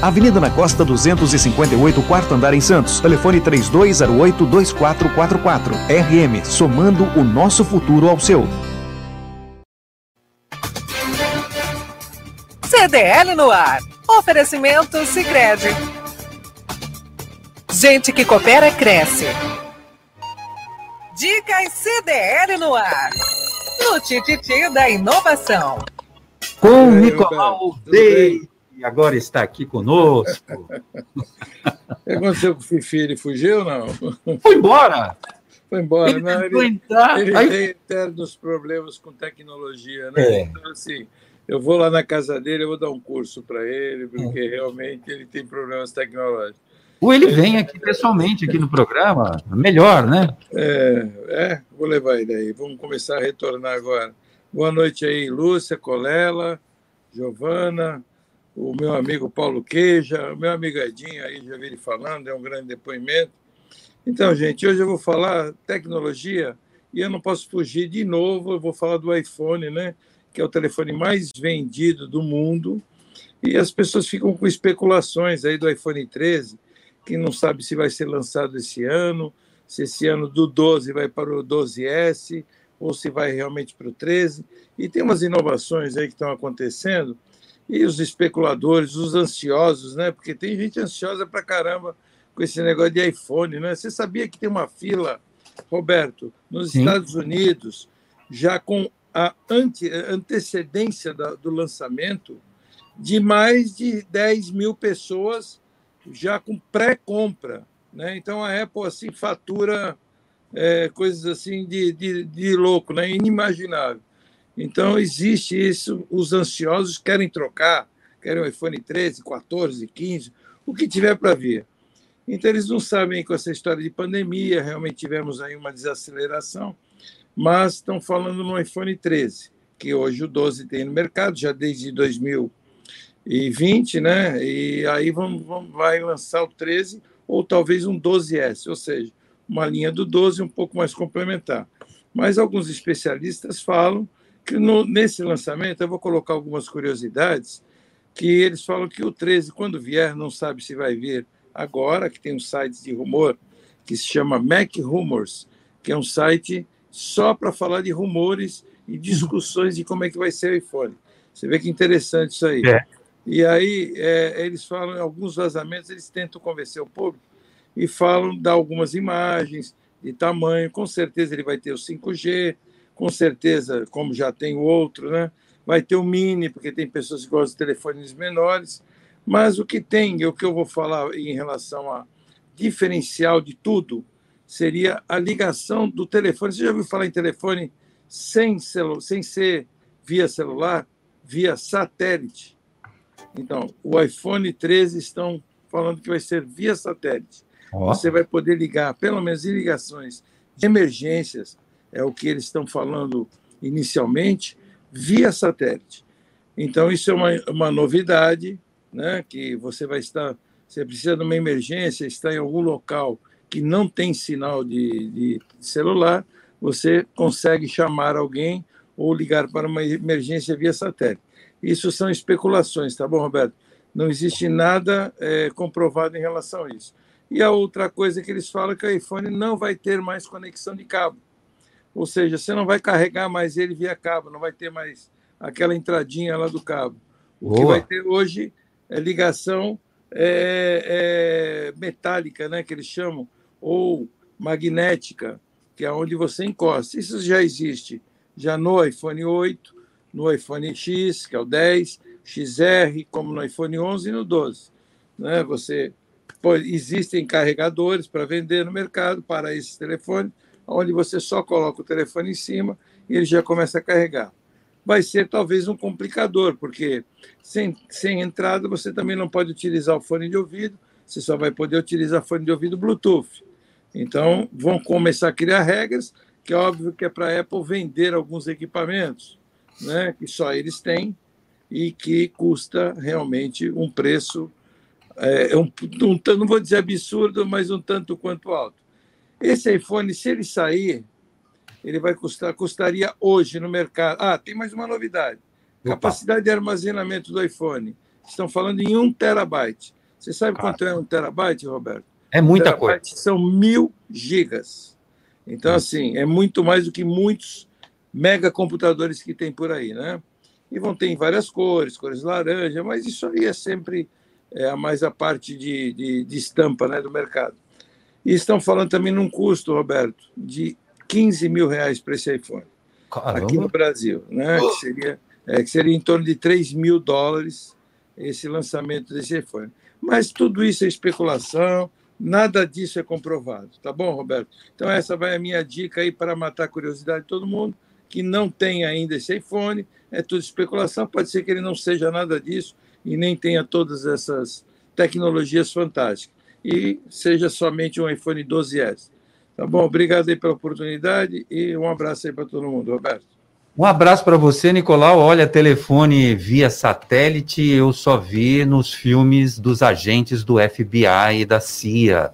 Avenida na Costa 258, quarto andar em Santos. Telefone 3208-2444. RM, somando o nosso futuro ao seu. CDL no ar. Oferecimento Sicredi. Gente que coopera cresce. Dicas CDL no ar. No Tititi da Inovação. Com Nicolau Agora está aqui conosco. O que aconteceu com o Fifi? Ele fugiu ou não? Foi embora! Foi embora. Ele, não, ele, entrar, ele aí... tem eternos problemas com tecnologia, né? É. Então, assim, eu vou lá na casa dele, eu vou dar um curso para ele, porque é. realmente ele tem problemas tecnológicos. Ou ele vem aqui pessoalmente, aqui no programa, melhor, né? É, é, vou levar ele aí. Vamos começar a retornar agora. Boa noite aí, Lúcia, Colela, Giovana, o meu amigo Paulo Queija, o meu amigo Edinho aí, já vi ele falando, é um grande depoimento. Então, gente, hoje eu vou falar tecnologia e eu não posso fugir de novo, eu vou falar do iPhone, né? Que é o telefone mais vendido do mundo. E as pessoas ficam com especulações aí do iPhone 13, que não sabe se vai ser lançado esse ano, se esse ano do 12 vai para o 12S, ou se vai realmente para o 13. E tem umas inovações aí que estão acontecendo, e os especuladores, os ansiosos, né? Porque tem gente ansiosa para caramba com esse negócio de iPhone, né? Você sabia que tem uma fila, Roberto, nos Sim. Estados Unidos, já com a ante, antecedência da, do lançamento, de mais de 10 mil pessoas já com pré-compra. Né? Então a Apple assim fatura é, coisas assim de, de, de louco, né? inimaginável. Então existe isso, os ansiosos querem trocar, querem o iPhone 13, 14, 15, o que tiver para vir. Então, eles não sabem com essa história de pandemia, realmente tivemos aí uma desaceleração, mas estão falando no iPhone 13, que hoje o 12 tem no mercado, já desde 2020, né? E aí vamos, vamos, vai lançar o 13 ou talvez um 12S, ou seja, uma linha do 12 um pouco mais complementar. Mas alguns especialistas falam no, nesse lançamento, eu vou colocar algumas curiosidades, que eles falam que o 13, quando vier, não sabe se vai vir agora, que tem um site de rumor que se chama Mac Rumors, que é um site só para falar de rumores e discussões de como é que vai ser o iPhone. Você vê que interessante isso aí. É. E aí é, eles falam, em alguns vazamentos, eles tentam convencer o público e falam, dá algumas imagens de tamanho, com certeza ele vai ter o 5G, com certeza, como já tem o outro, né? vai ter o Mini, porque tem pessoas que gostam de telefones menores, mas o que tem, e o que eu vou falar em relação a diferencial de tudo, seria a ligação do telefone. Você já ouviu falar em telefone sem, celu sem ser via celular, via satélite? Então, o iPhone 13 estão falando que vai ser via satélite. Oh. Você vai poder ligar, pelo menos em ligações de emergências, é o que eles estão falando inicialmente, via satélite. Então, isso é uma, uma novidade né, que você vai estar, você precisa de uma emergência, está em algum local que não tem sinal de, de celular, você consegue chamar alguém ou ligar para uma emergência via satélite. Isso são especulações, tá bom, Roberto? Não existe nada é, comprovado em relação a isso. E a outra coisa que eles falam é que o iPhone não vai ter mais conexão de cabo. Ou seja, você não vai carregar mais ele via cabo, não vai ter mais aquela entradinha lá do cabo. O Boa. que vai ter hoje é, ligação é, é, metálica, né, que eles chamam, ou magnética, que é onde você encosta. Isso já existe já no iPhone 8, no iPhone X, que é o 10, XR, como no iPhone 11 e no 12. Né? Você, pô, existem carregadores para vender no mercado para esses telefones, onde você só coloca o telefone em cima e ele já começa a carregar vai ser talvez um complicador, porque sem, sem entrada você também não pode utilizar o fone de ouvido, você só vai poder utilizar fone de ouvido Bluetooth. Então, vão começar a criar regras, que é óbvio que é para a Apple vender alguns equipamentos, né, que só eles têm e que custa realmente um preço, é, um, um, não vou dizer absurdo, mas um tanto quanto alto. Esse iPhone, se ele sair, ele vai custar, custaria hoje no mercado. Ah, tem mais uma novidade. Opa. Capacidade de armazenamento do iPhone. Estão falando em um terabyte. Você sabe quanto é um terabyte, Roberto? É muita um coisa. São mil gigas. Então, assim, é muito mais do que muitos megacomputadores que tem por aí, né? E vão ter em várias cores, cores laranja, mas isso aí é sempre é, mais a parte de, de, de estampa né, do mercado. E estão falando também num custo, Roberto, de 15 mil reais para esse iPhone. Caramba. Aqui no Brasil, né? Que seria, é, que seria em torno de 3 mil dólares esse lançamento desse iPhone. Mas tudo isso é especulação, nada disso é comprovado, tá bom, Roberto? Então, essa vai a minha dica aí para matar a curiosidade de todo mundo que não tem ainda esse iPhone, é tudo especulação, pode ser que ele não seja nada disso e nem tenha todas essas tecnologias fantásticas. E seja somente um iPhone 12S. Tá bom? Obrigado aí pela oportunidade e um abraço aí para todo mundo, Roberto. Um abraço para você, Nicolau. Olha, telefone via satélite eu só vi nos filmes dos agentes do FBI e da CIA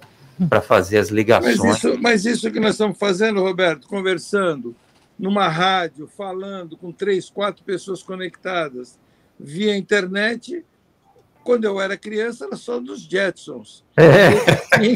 para fazer as ligações. Mas isso, mas isso que nós estamos fazendo, Roberto, conversando numa rádio, falando com três, quatro pessoas conectadas via internet, quando eu era criança, era só dos Jetsons. É. E,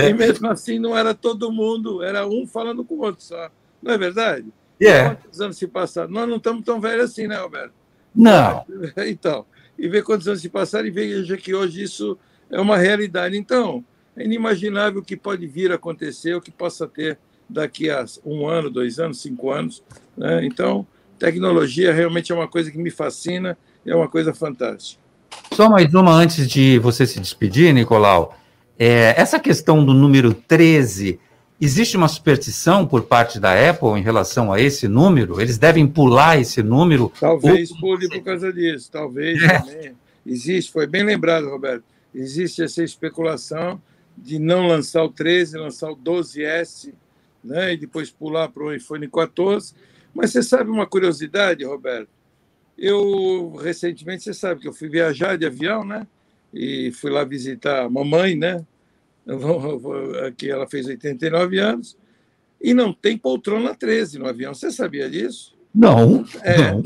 e, mesmo assim não era todo mundo, era um falando com o outro só. Não é verdade? Yeah. Quantos anos se passaram? Nós não estamos tão velhos assim, né, Roberto? Não. Então, e ver quantos anos se passaram e veja que hoje isso é uma realidade. Então, é inimaginável o que pode vir a acontecer, o que possa ter daqui a um ano, dois anos, cinco anos. Né? Então, tecnologia realmente é uma coisa que me fascina, é uma coisa fantástica. Só mais uma antes de você se despedir, Nicolau. É, essa questão do número 13, existe uma superstição por parte da Apple em relação a esse número? Eles devem pular esse número? Talvez ou... pule por causa disso, talvez é. também. Existe, foi bem lembrado, Roberto. Existe essa especulação de não lançar o 13, lançar o 12S, né, e depois pular para o iPhone 14. Mas você sabe uma curiosidade, Roberto? Eu, recentemente, você sabe que eu fui viajar de avião, né? E fui lá visitar a mamãe, né? Aqui ela fez 89 anos. E não tem poltrona 13 no avião. Você sabia disso? Não. É, não.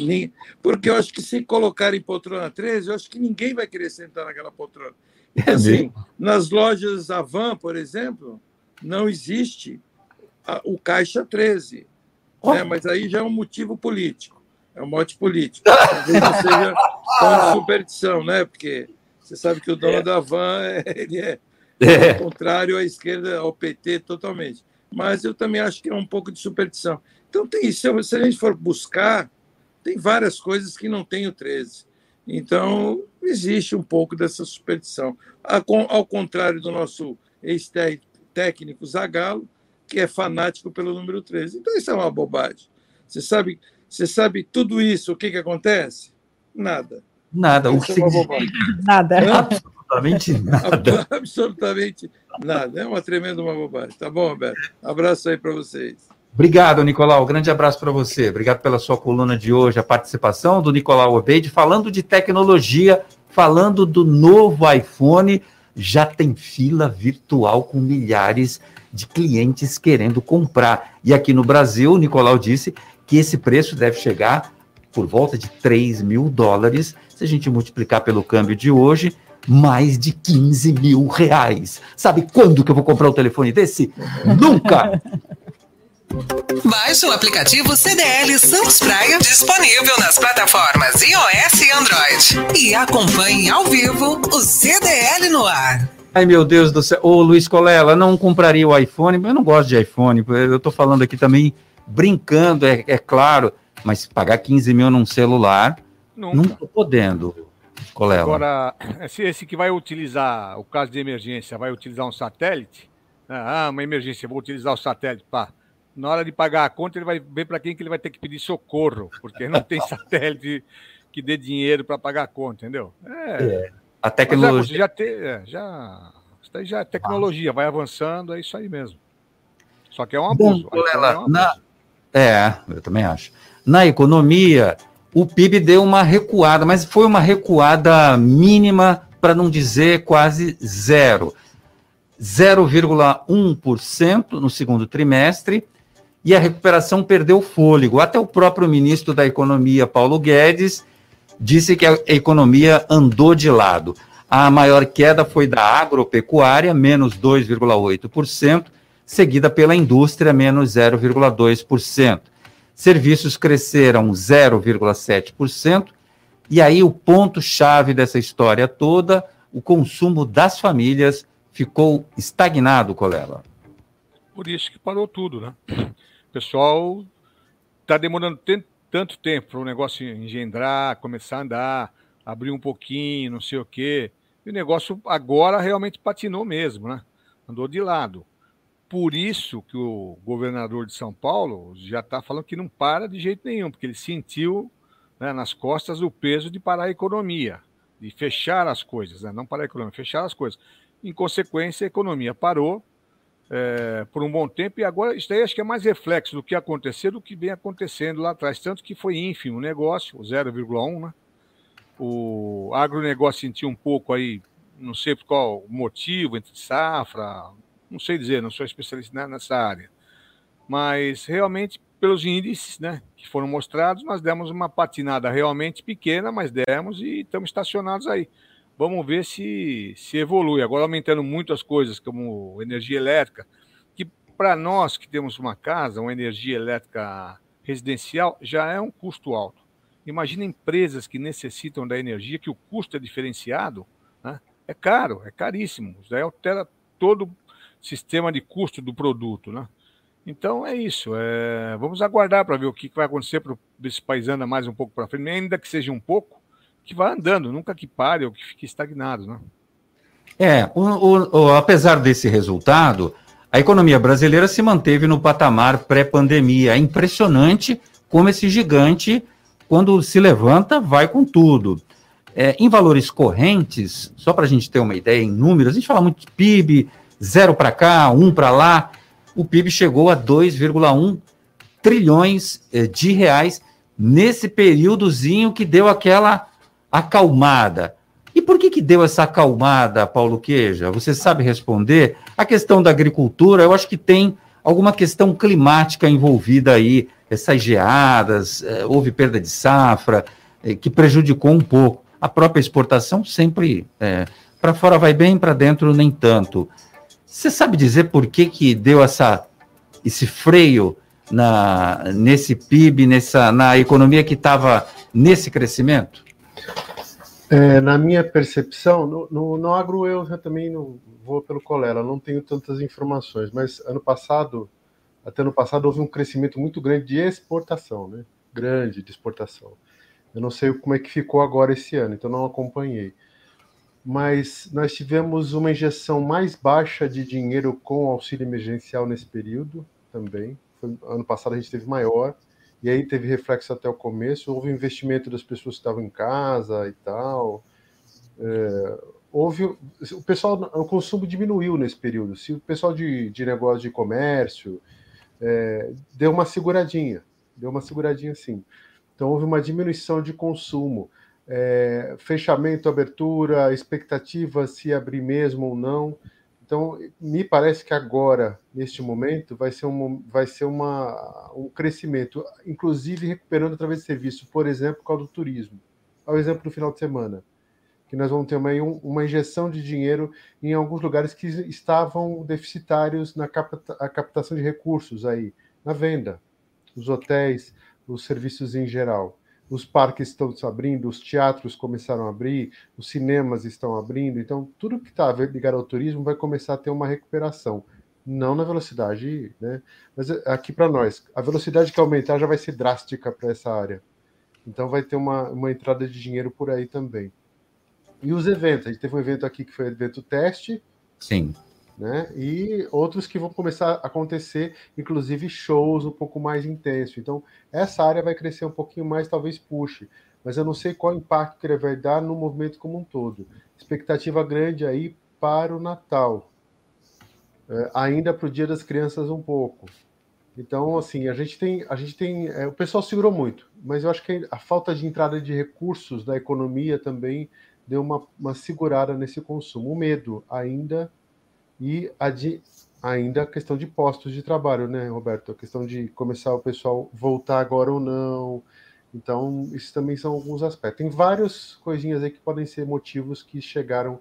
porque eu acho que se colocarem poltrona 13, eu acho que ninguém vai querer sentar naquela poltrona. Então, assim, nas lojas Avan, por exemplo, não existe a, o caixa 13. Oh. Né? Mas aí já é um motivo político. É um mote político. Talvez não seja tão superstição, né? Porque você sabe que o dono é. da van ele é, é. contrário à esquerda, ao PT totalmente. Mas eu também acho que é um pouco de superstição. Então tem isso. Se a gente for buscar, tem várias coisas que não tem o 13. Então existe um pouco dessa superstição. Ao contrário do nosso ex-técnico Zagallo, que é fanático pelo número 13. Então isso é uma bobagem. Você sabe você sabe tudo isso, o que, que acontece? Nada. Nada. O que é nada. Absolutamente nada. Absolutamente nada. É uma tremenda uma bobagem. Tá bom, Roberto? Abraço aí para vocês. Obrigado, Nicolau. Um grande abraço para você. Obrigado pela sua coluna de hoje, a participação do Nicolau Obeide, falando de tecnologia, falando do novo iPhone. Já tem fila virtual com milhares de clientes querendo comprar. E aqui no Brasil, o Nicolau disse que esse preço deve chegar por volta de 3 mil dólares, se a gente multiplicar pelo câmbio de hoje, mais de 15 mil reais. Sabe quando que eu vou comprar um telefone desse? Nunca! Baixe o aplicativo CDL Santos Praia, disponível nas plataformas iOS e Android. E acompanhe ao vivo o CDL no ar. Ai, meu Deus do céu. Ô, Luiz Colela, não compraria o iPhone, eu não gosto de iPhone. Eu tô falando aqui também brincando, é, é claro, mas pagar 15 mil num celular, Nunca. não estou podendo, colega. Agora, esse, esse que vai utilizar, o caso de emergência, vai utilizar um satélite, né? ah, uma emergência, vou utilizar o satélite, pá. Na hora de pagar a conta, ele vai ver para quem que ele vai ter que pedir socorro, porque não tem satélite que dê dinheiro para pagar a conta, entendeu? É. é. A tecnologia. É, já, te, é, já, isso aí já é tecnologia, vai avançando, é isso aí mesmo. Só que é um abuso. Bom, é um abuso. Na, é, eu também acho. Na economia, o PIB deu uma recuada, mas foi uma recuada mínima, para não dizer quase zero. 0,1% no segundo trimestre, e a recuperação perdeu fôlego. Até o próprio ministro da Economia, Paulo Guedes, disse que a economia andou de lado. A maior queda foi da agropecuária, menos 2,8%, seguida pela indústria, menos 0,2%. Serviços cresceram 0,7%, e aí o ponto-chave dessa história toda, o consumo das famílias ficou estagnado, Colela. Por isso que parou tudo, né? O pessoal está demorando tanto tempo para o negócio engendrar, começar a andar, abrir um pouquinho, não sei o quê. E o negócio agora realmente patinou mesmo, né? Andou de lado. Por isso que o governador de São Paulo já está falando que não para de jeito nenhum, porque ele sentiu né, nas costas o peso de parar a economia, de fechar as coisas, né? não parar a economia, fechar as coisas. Em consequência, a economia parou é, por um bom tempo e agora isso aí acho que é mais reflexo do que aconteceu do que vem acontecendo lá atrás. Tanto que foi ínfimo o negócio, 0,1, né? O agronegócio sentiu um pouco aí, não sei por qual motivo, entre safra, não sei dizer, não sou especialista nessa área. Mas realmente, pelos índices né, que foram mostrados, nós demos uma patinada realmente pequena, mas demos e estamos estacionados aí. Vamos ver se, se evolui. Agora aumentando muito as coisas, como energia elétrica, que para nós que temos uma casa, uma energia elétrica residencial, já é um custo alto. Imagina empresas que necessitam da energia, que o custo é diferenciado, né? é caro, é caríssimo. Já altera todo sistema de custo do produto. Né? Então é isso. É... Vamos aguardar para ver o que vai acontecer para esse país anda mais um pouco para frente, ainda que seja um pouco, que vá andando, nunca que pare ou que fique estagnado. Né? É, o, o, o, apesar desse resultado, a economia brasileira se manteve no patamar pré-pandemia. É impressionante como esse gigante quando se levanta, vai com tudo. É, em valores correntes, só para a gente ter uma ideia em números, a gente fala muito de PIB, zero para cá, um para lá, o PIB chegou a 2,1 trilhões é, de reais nesse períodozinho que deu aquela acalmada. E por que, que deu essa acalmada, Paulo Queja? Você sabe responder? A questão da agricultura, eu acho que tem alguma questão climática envolvida aí, essas geadas, é, houve perda de safra, é, que prejudicou um pouco. A própria exportação sempre é, para fora vai bem, para dentro nem tanto. Você sabe dizer por que, que deu essa, esse freio na, nesse PIB, nessa, na economia que estava nesse crescimento? É, na minha percepção, no, no, no agro eu já também não vou pelo colela, não tenho tantas informações, mas ano passado até no passado houve um crescimento muito grande de exportação, né? Grande de exportação. Eu não sei como é que ficou agora esse ano, então não acompanhei. Mas nós tivemos uma injeção mais baixa de dinheiro com auxílio emergencial nesse período também. Foi, ano passado a gente teve maior, e aí teve reflexo até o começo. Houve investimento das pessoas que estavam em casa e tal. É, houve o pessoal o consumo diminuiu nesse período se o pessoal de, de negócio de comércio é, deu uma seguradinha, deu uma seguradinha sim. Então houve uma diminuição de consumo, é, fechamento, abertura, expectativa se abrir mesmo ou não. Então me parece que agora, neste momento, vai ser, um, vai ser uma, um crescimento, inclusive recuperando através de serviço, por exemplo, por causa do turismo. Ao exemplo do final de semana que nós vamos ter uma, uma injeção de dinheiro em alguns lugares que estavam deficitários na capta, captação de recursos aí, na venda, os hotéis, os serviços em geral. Os parques estão se abrindo, os teatros começaram a abrir, os cinemas estão abrindo, então tudo que está ligado ao turismo vai começar a ter uma recuperação. Não na velocidade, né? Mas aqui para nós, a velocidade que aumentar já vai ser drástica para essa área. Então vai ter uma, uma entrada de dinheiro por aí também. E os eventos, a gente teve um evento aqui que foi o evento teste. Sim. Né? E outros que vão começar a acontecer, inclusive shows um pouco mais intensos. Então, essa área vai crescer um pouquinho mais, talvez puxe, mas eu não sei qual impacto que ele vai dar no movimento como um todo. Expectativa grande aí para o Natal, é, ainda para o Dia das Crianças um pouco. Então, assim, a gente tem, a gente tem, é, o pessoal segurou muito, mas eu acho que a falta de entrada de recursos da economia também deu uma, uma segurada nesse consumo. O medo ainda e a de, ainda a questão de postos de trabalho, né, Roberto? A questão de começar o pessoal voltar agora ou não. Então, isso também são alguns aspectos. Tem várias coisinhas aí que podem ser motivos que chegaram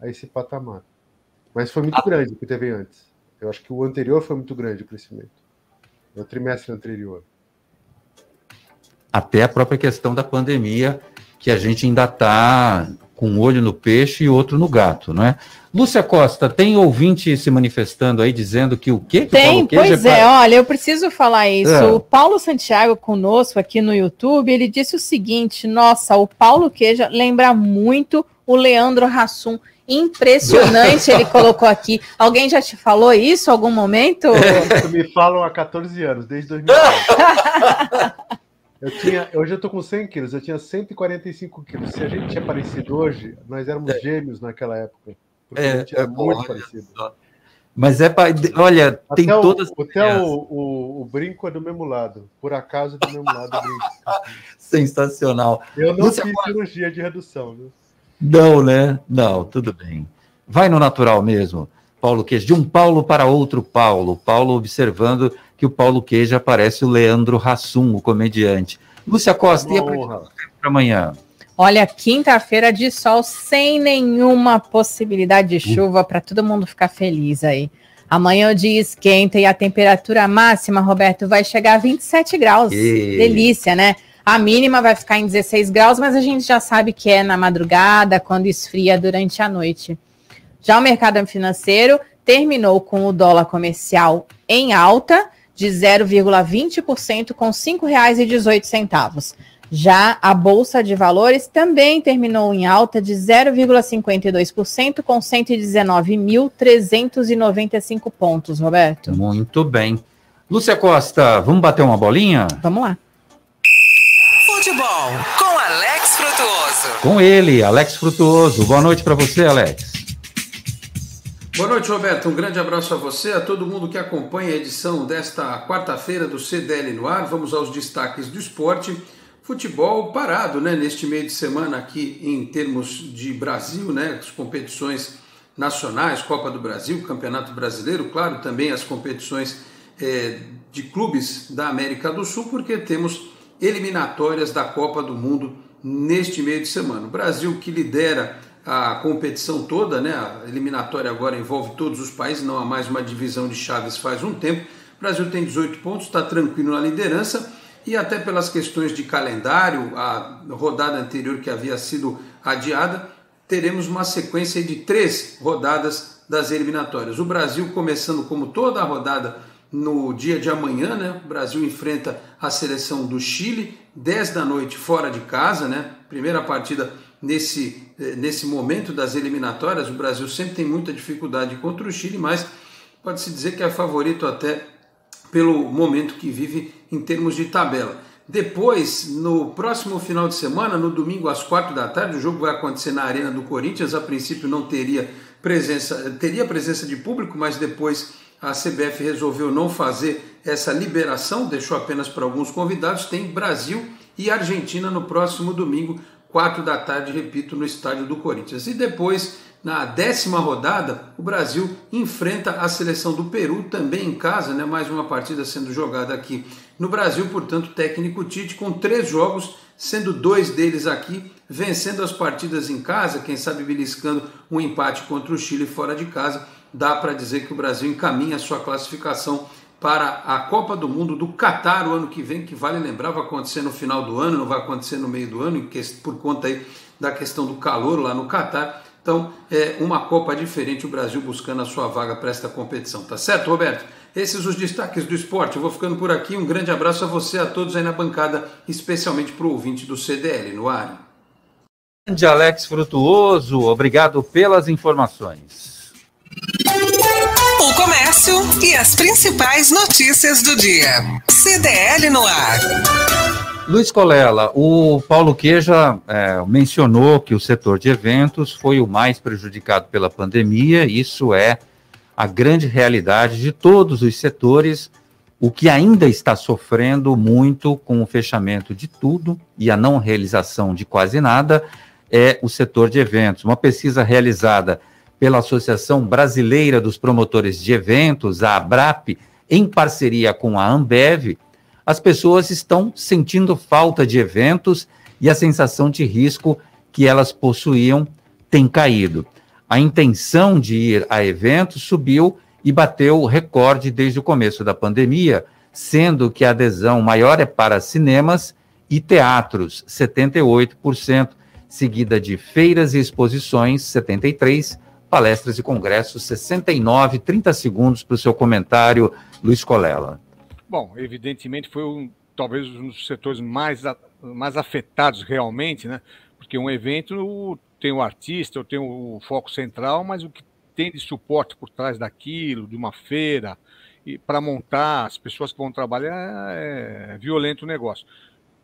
a esse patamar. Mas foi muito ah. grande o que teve antes. Eu acho que o anterior foi muito grande o crescimento. No trimestre anterior. Até a própria questão da pandemia, que a gente ainda está com um olho no peixe e outro no gato, não é? Lúcia Costa, tem ouvinte se manifestando aí dizendo que o quê? Que tem, pois é, olha, eu preciso falar isso. É. O Paulo Santiago conosco aqui no YouTube, ele disse o seguinte: nossa, o Paulo Queja lembra muito o Leandro Hassum. Impressionante, ele colocou aqui. Alguém já te falou isso em algum momento? É. Me falam há 14 anos, desde 2010. Eu tinha, hoje eu tô com 100 quilos, eu tinha 145 quilos. Se a gente tinha parecido hoje, nós éramos é. gêmeos naquela época. porque é, a gente é, é muito parecido. Só. Mas é para. Olha, até tem o, todas. Até o, o, o, brinco é do mesmo lado. Por acaso é do mesmo lado o brinco. Sensacional. Eu não Você fiz cirurgia de redução, viu? Não, né? Não, tudo bem. Vai no natural mesmo. Paulo Queijo, de um Paulo para outro Paulo. Paulo observando que o Paulo Queijo parece o Leandro Hassum, o comediante. Lúcia Costa, Uma e para amanhã? Olha, quinta-feira de sol sem nenhuma possibilidade de hum. chuva para todo mundo ficar feliz aí. Amanhã o dia esquenta e a temperatura máxima, Roberto, vai chegar a 27 graus. E... Delícia, né? A mínima vai ficar em 16 graus, mas a gente já sabe que é na madrugada, quando esfria durante a noite. Já o mercado financeiro terminou com o dólar comercial em alta de 0,20% com R$ 5,18. Já a Bolsa de Valores também terminou em alta de 0,52% com 119.395 pontos, Roberto. Muito bem. Lúcia Costa, vamos bater uma bolinha? Vamos lá. Futebol com Alex Frutuoso. Com ele, Alex Frutuoso. Boa noite para você, Alex. Boa noite, Roberto. Um grande abraço a você, a todo mundo que acompanha a edição desta quarta-feira do CDL no ar. Vamos aos destaques do esporte futebol parado, né, neste meio de semana aqui em termos de Brasil, né, as competições nacionais, Copa do Brasil, Campeonato Brasileiro, claro, também as competições é, de clubes da América do Sul, porque temos eliminatórias da Copa do Mundo neste meio de semana. O Brasil que lidera a competição toda, né, a eliminatória agora envolve todos os países, não há mais uma divisão de chaves faz um tempo. O Brasil tem 18 pontos, está tranquilo na liderança e até pelas questões de calendário, a rodada anterior que havia sido adiada, teremos uma sequência de três rodadas das eliminatórias. O Brasil começando como toda a rodada no dia de amanhã, né? O Brasil enfrenta a seleção do Chile, 10 da noite fora de casa, né? Primeira partida nesse, eh, nesse momento das eliminatórias. O Brasil sempre tem muita dificuldade contra o Chile, mas pode-se dizer que é favorito até pelo momento que vive em termos de tabela. Depois, no próximo final de semana, no domingo às quatro da tarde, o jogo vai acontecer na Arena do Corinthians. A princípio não teria presença, teria presença de público, mas depois a CBF resolveu não fazer essa liberação, deixou apenas para alguns convidados. Tem Brasil e Argentina no próximo domingo, quatro da tarde, repito, no estádio do Corinthians. E depois na décima rodada, o Brasil enfrenta a seleção do Peru, também em casa, né? mais uma partida sendo jogada aqui no Brasil, portanto, técnico Tite com três jogos, sendo dois deles aqui, vencendo as partidas em casa, quem sabe beliscando um empate contra o Chile fora de casa, dá para dizer que o Brasil encaminha a sua classificação para a Copa do Mundo do Catar o ano que vem, que vale lembrar, vai acontecer no final do ano, não vai acontecer no meio do ano, por conta aí da questão do calor lá no Catar então, é uma Copa diferente, o Brasil buscando a sua vaga para esta competição. Tá certo, Roberto? Esses os destaques do esporte. Eu vou ficando por aqui. Um grande abraço a você, a todos aí na bancada, especialmente para o ouvinte do CDL no ar. Grande Alex Frutuoso, obrigado pelas informações. O comércio e as principais notícias do dia. CDL no ar. Luiz Colela, o Paulo Queja é, mencionou que o setor de eventos foi o mais prejudicado pela pandemia. Isso é a grande realidade de todos os setores. O que ainda está sofrendo muito com o fechamento de tudo e a não realização de quase nada é o setor de eventos. Uma pesquisa realizada pela Associação Brasileira dos Promotores de Eventos, a ABRAP, em parceria com a Ambev, as pessoas estão sentindo falta de eventos e a sensação de risco que elas possuíam tem caído. A intenção de ir a eventos subiu e bateu o recorde desde o começo da pandemia, sendo que a adesão maior é para cinemas e teatros, 78%, seguida de feiras e exposições, 73%, palestras e congressos, 69%. 30 segundos para o seu comentário, Luiz Colela. Bom, evidentemente foi um, talvez um dos setores mais, mais afetados realmente, né? Porque um evento tem o artista, tem o foco central, mas o que tem de suporte por trás daquilo, de uma feira, e para montar as pessoas que vão trabalhar é violento o negócio.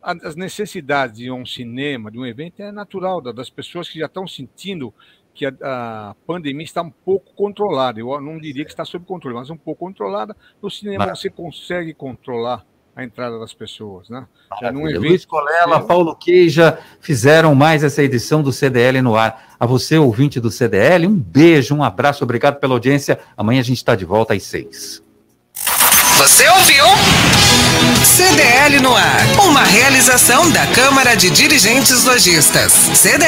As necessidades de um cinema, de um evento, é natural das pessoas que já estão sentindo que a, a, pandemia está um pouco controlada. Eu não diria que está sob controle, mas um pouco controlada. No cinema mas... você consegue controlar a entrada das pessoas, né? Já num evento... Luiz Colela, Paulo Queija fizeram mais essa edição do CDL no ar. A você, ouvinte do CDL, um beijo, um abraço, obrigado pela audiência. Amanhã a gente está de volta às seis. Você ouviu? CDL no ar, uma realização da Câmara de Dirigentes Lojistas. CDL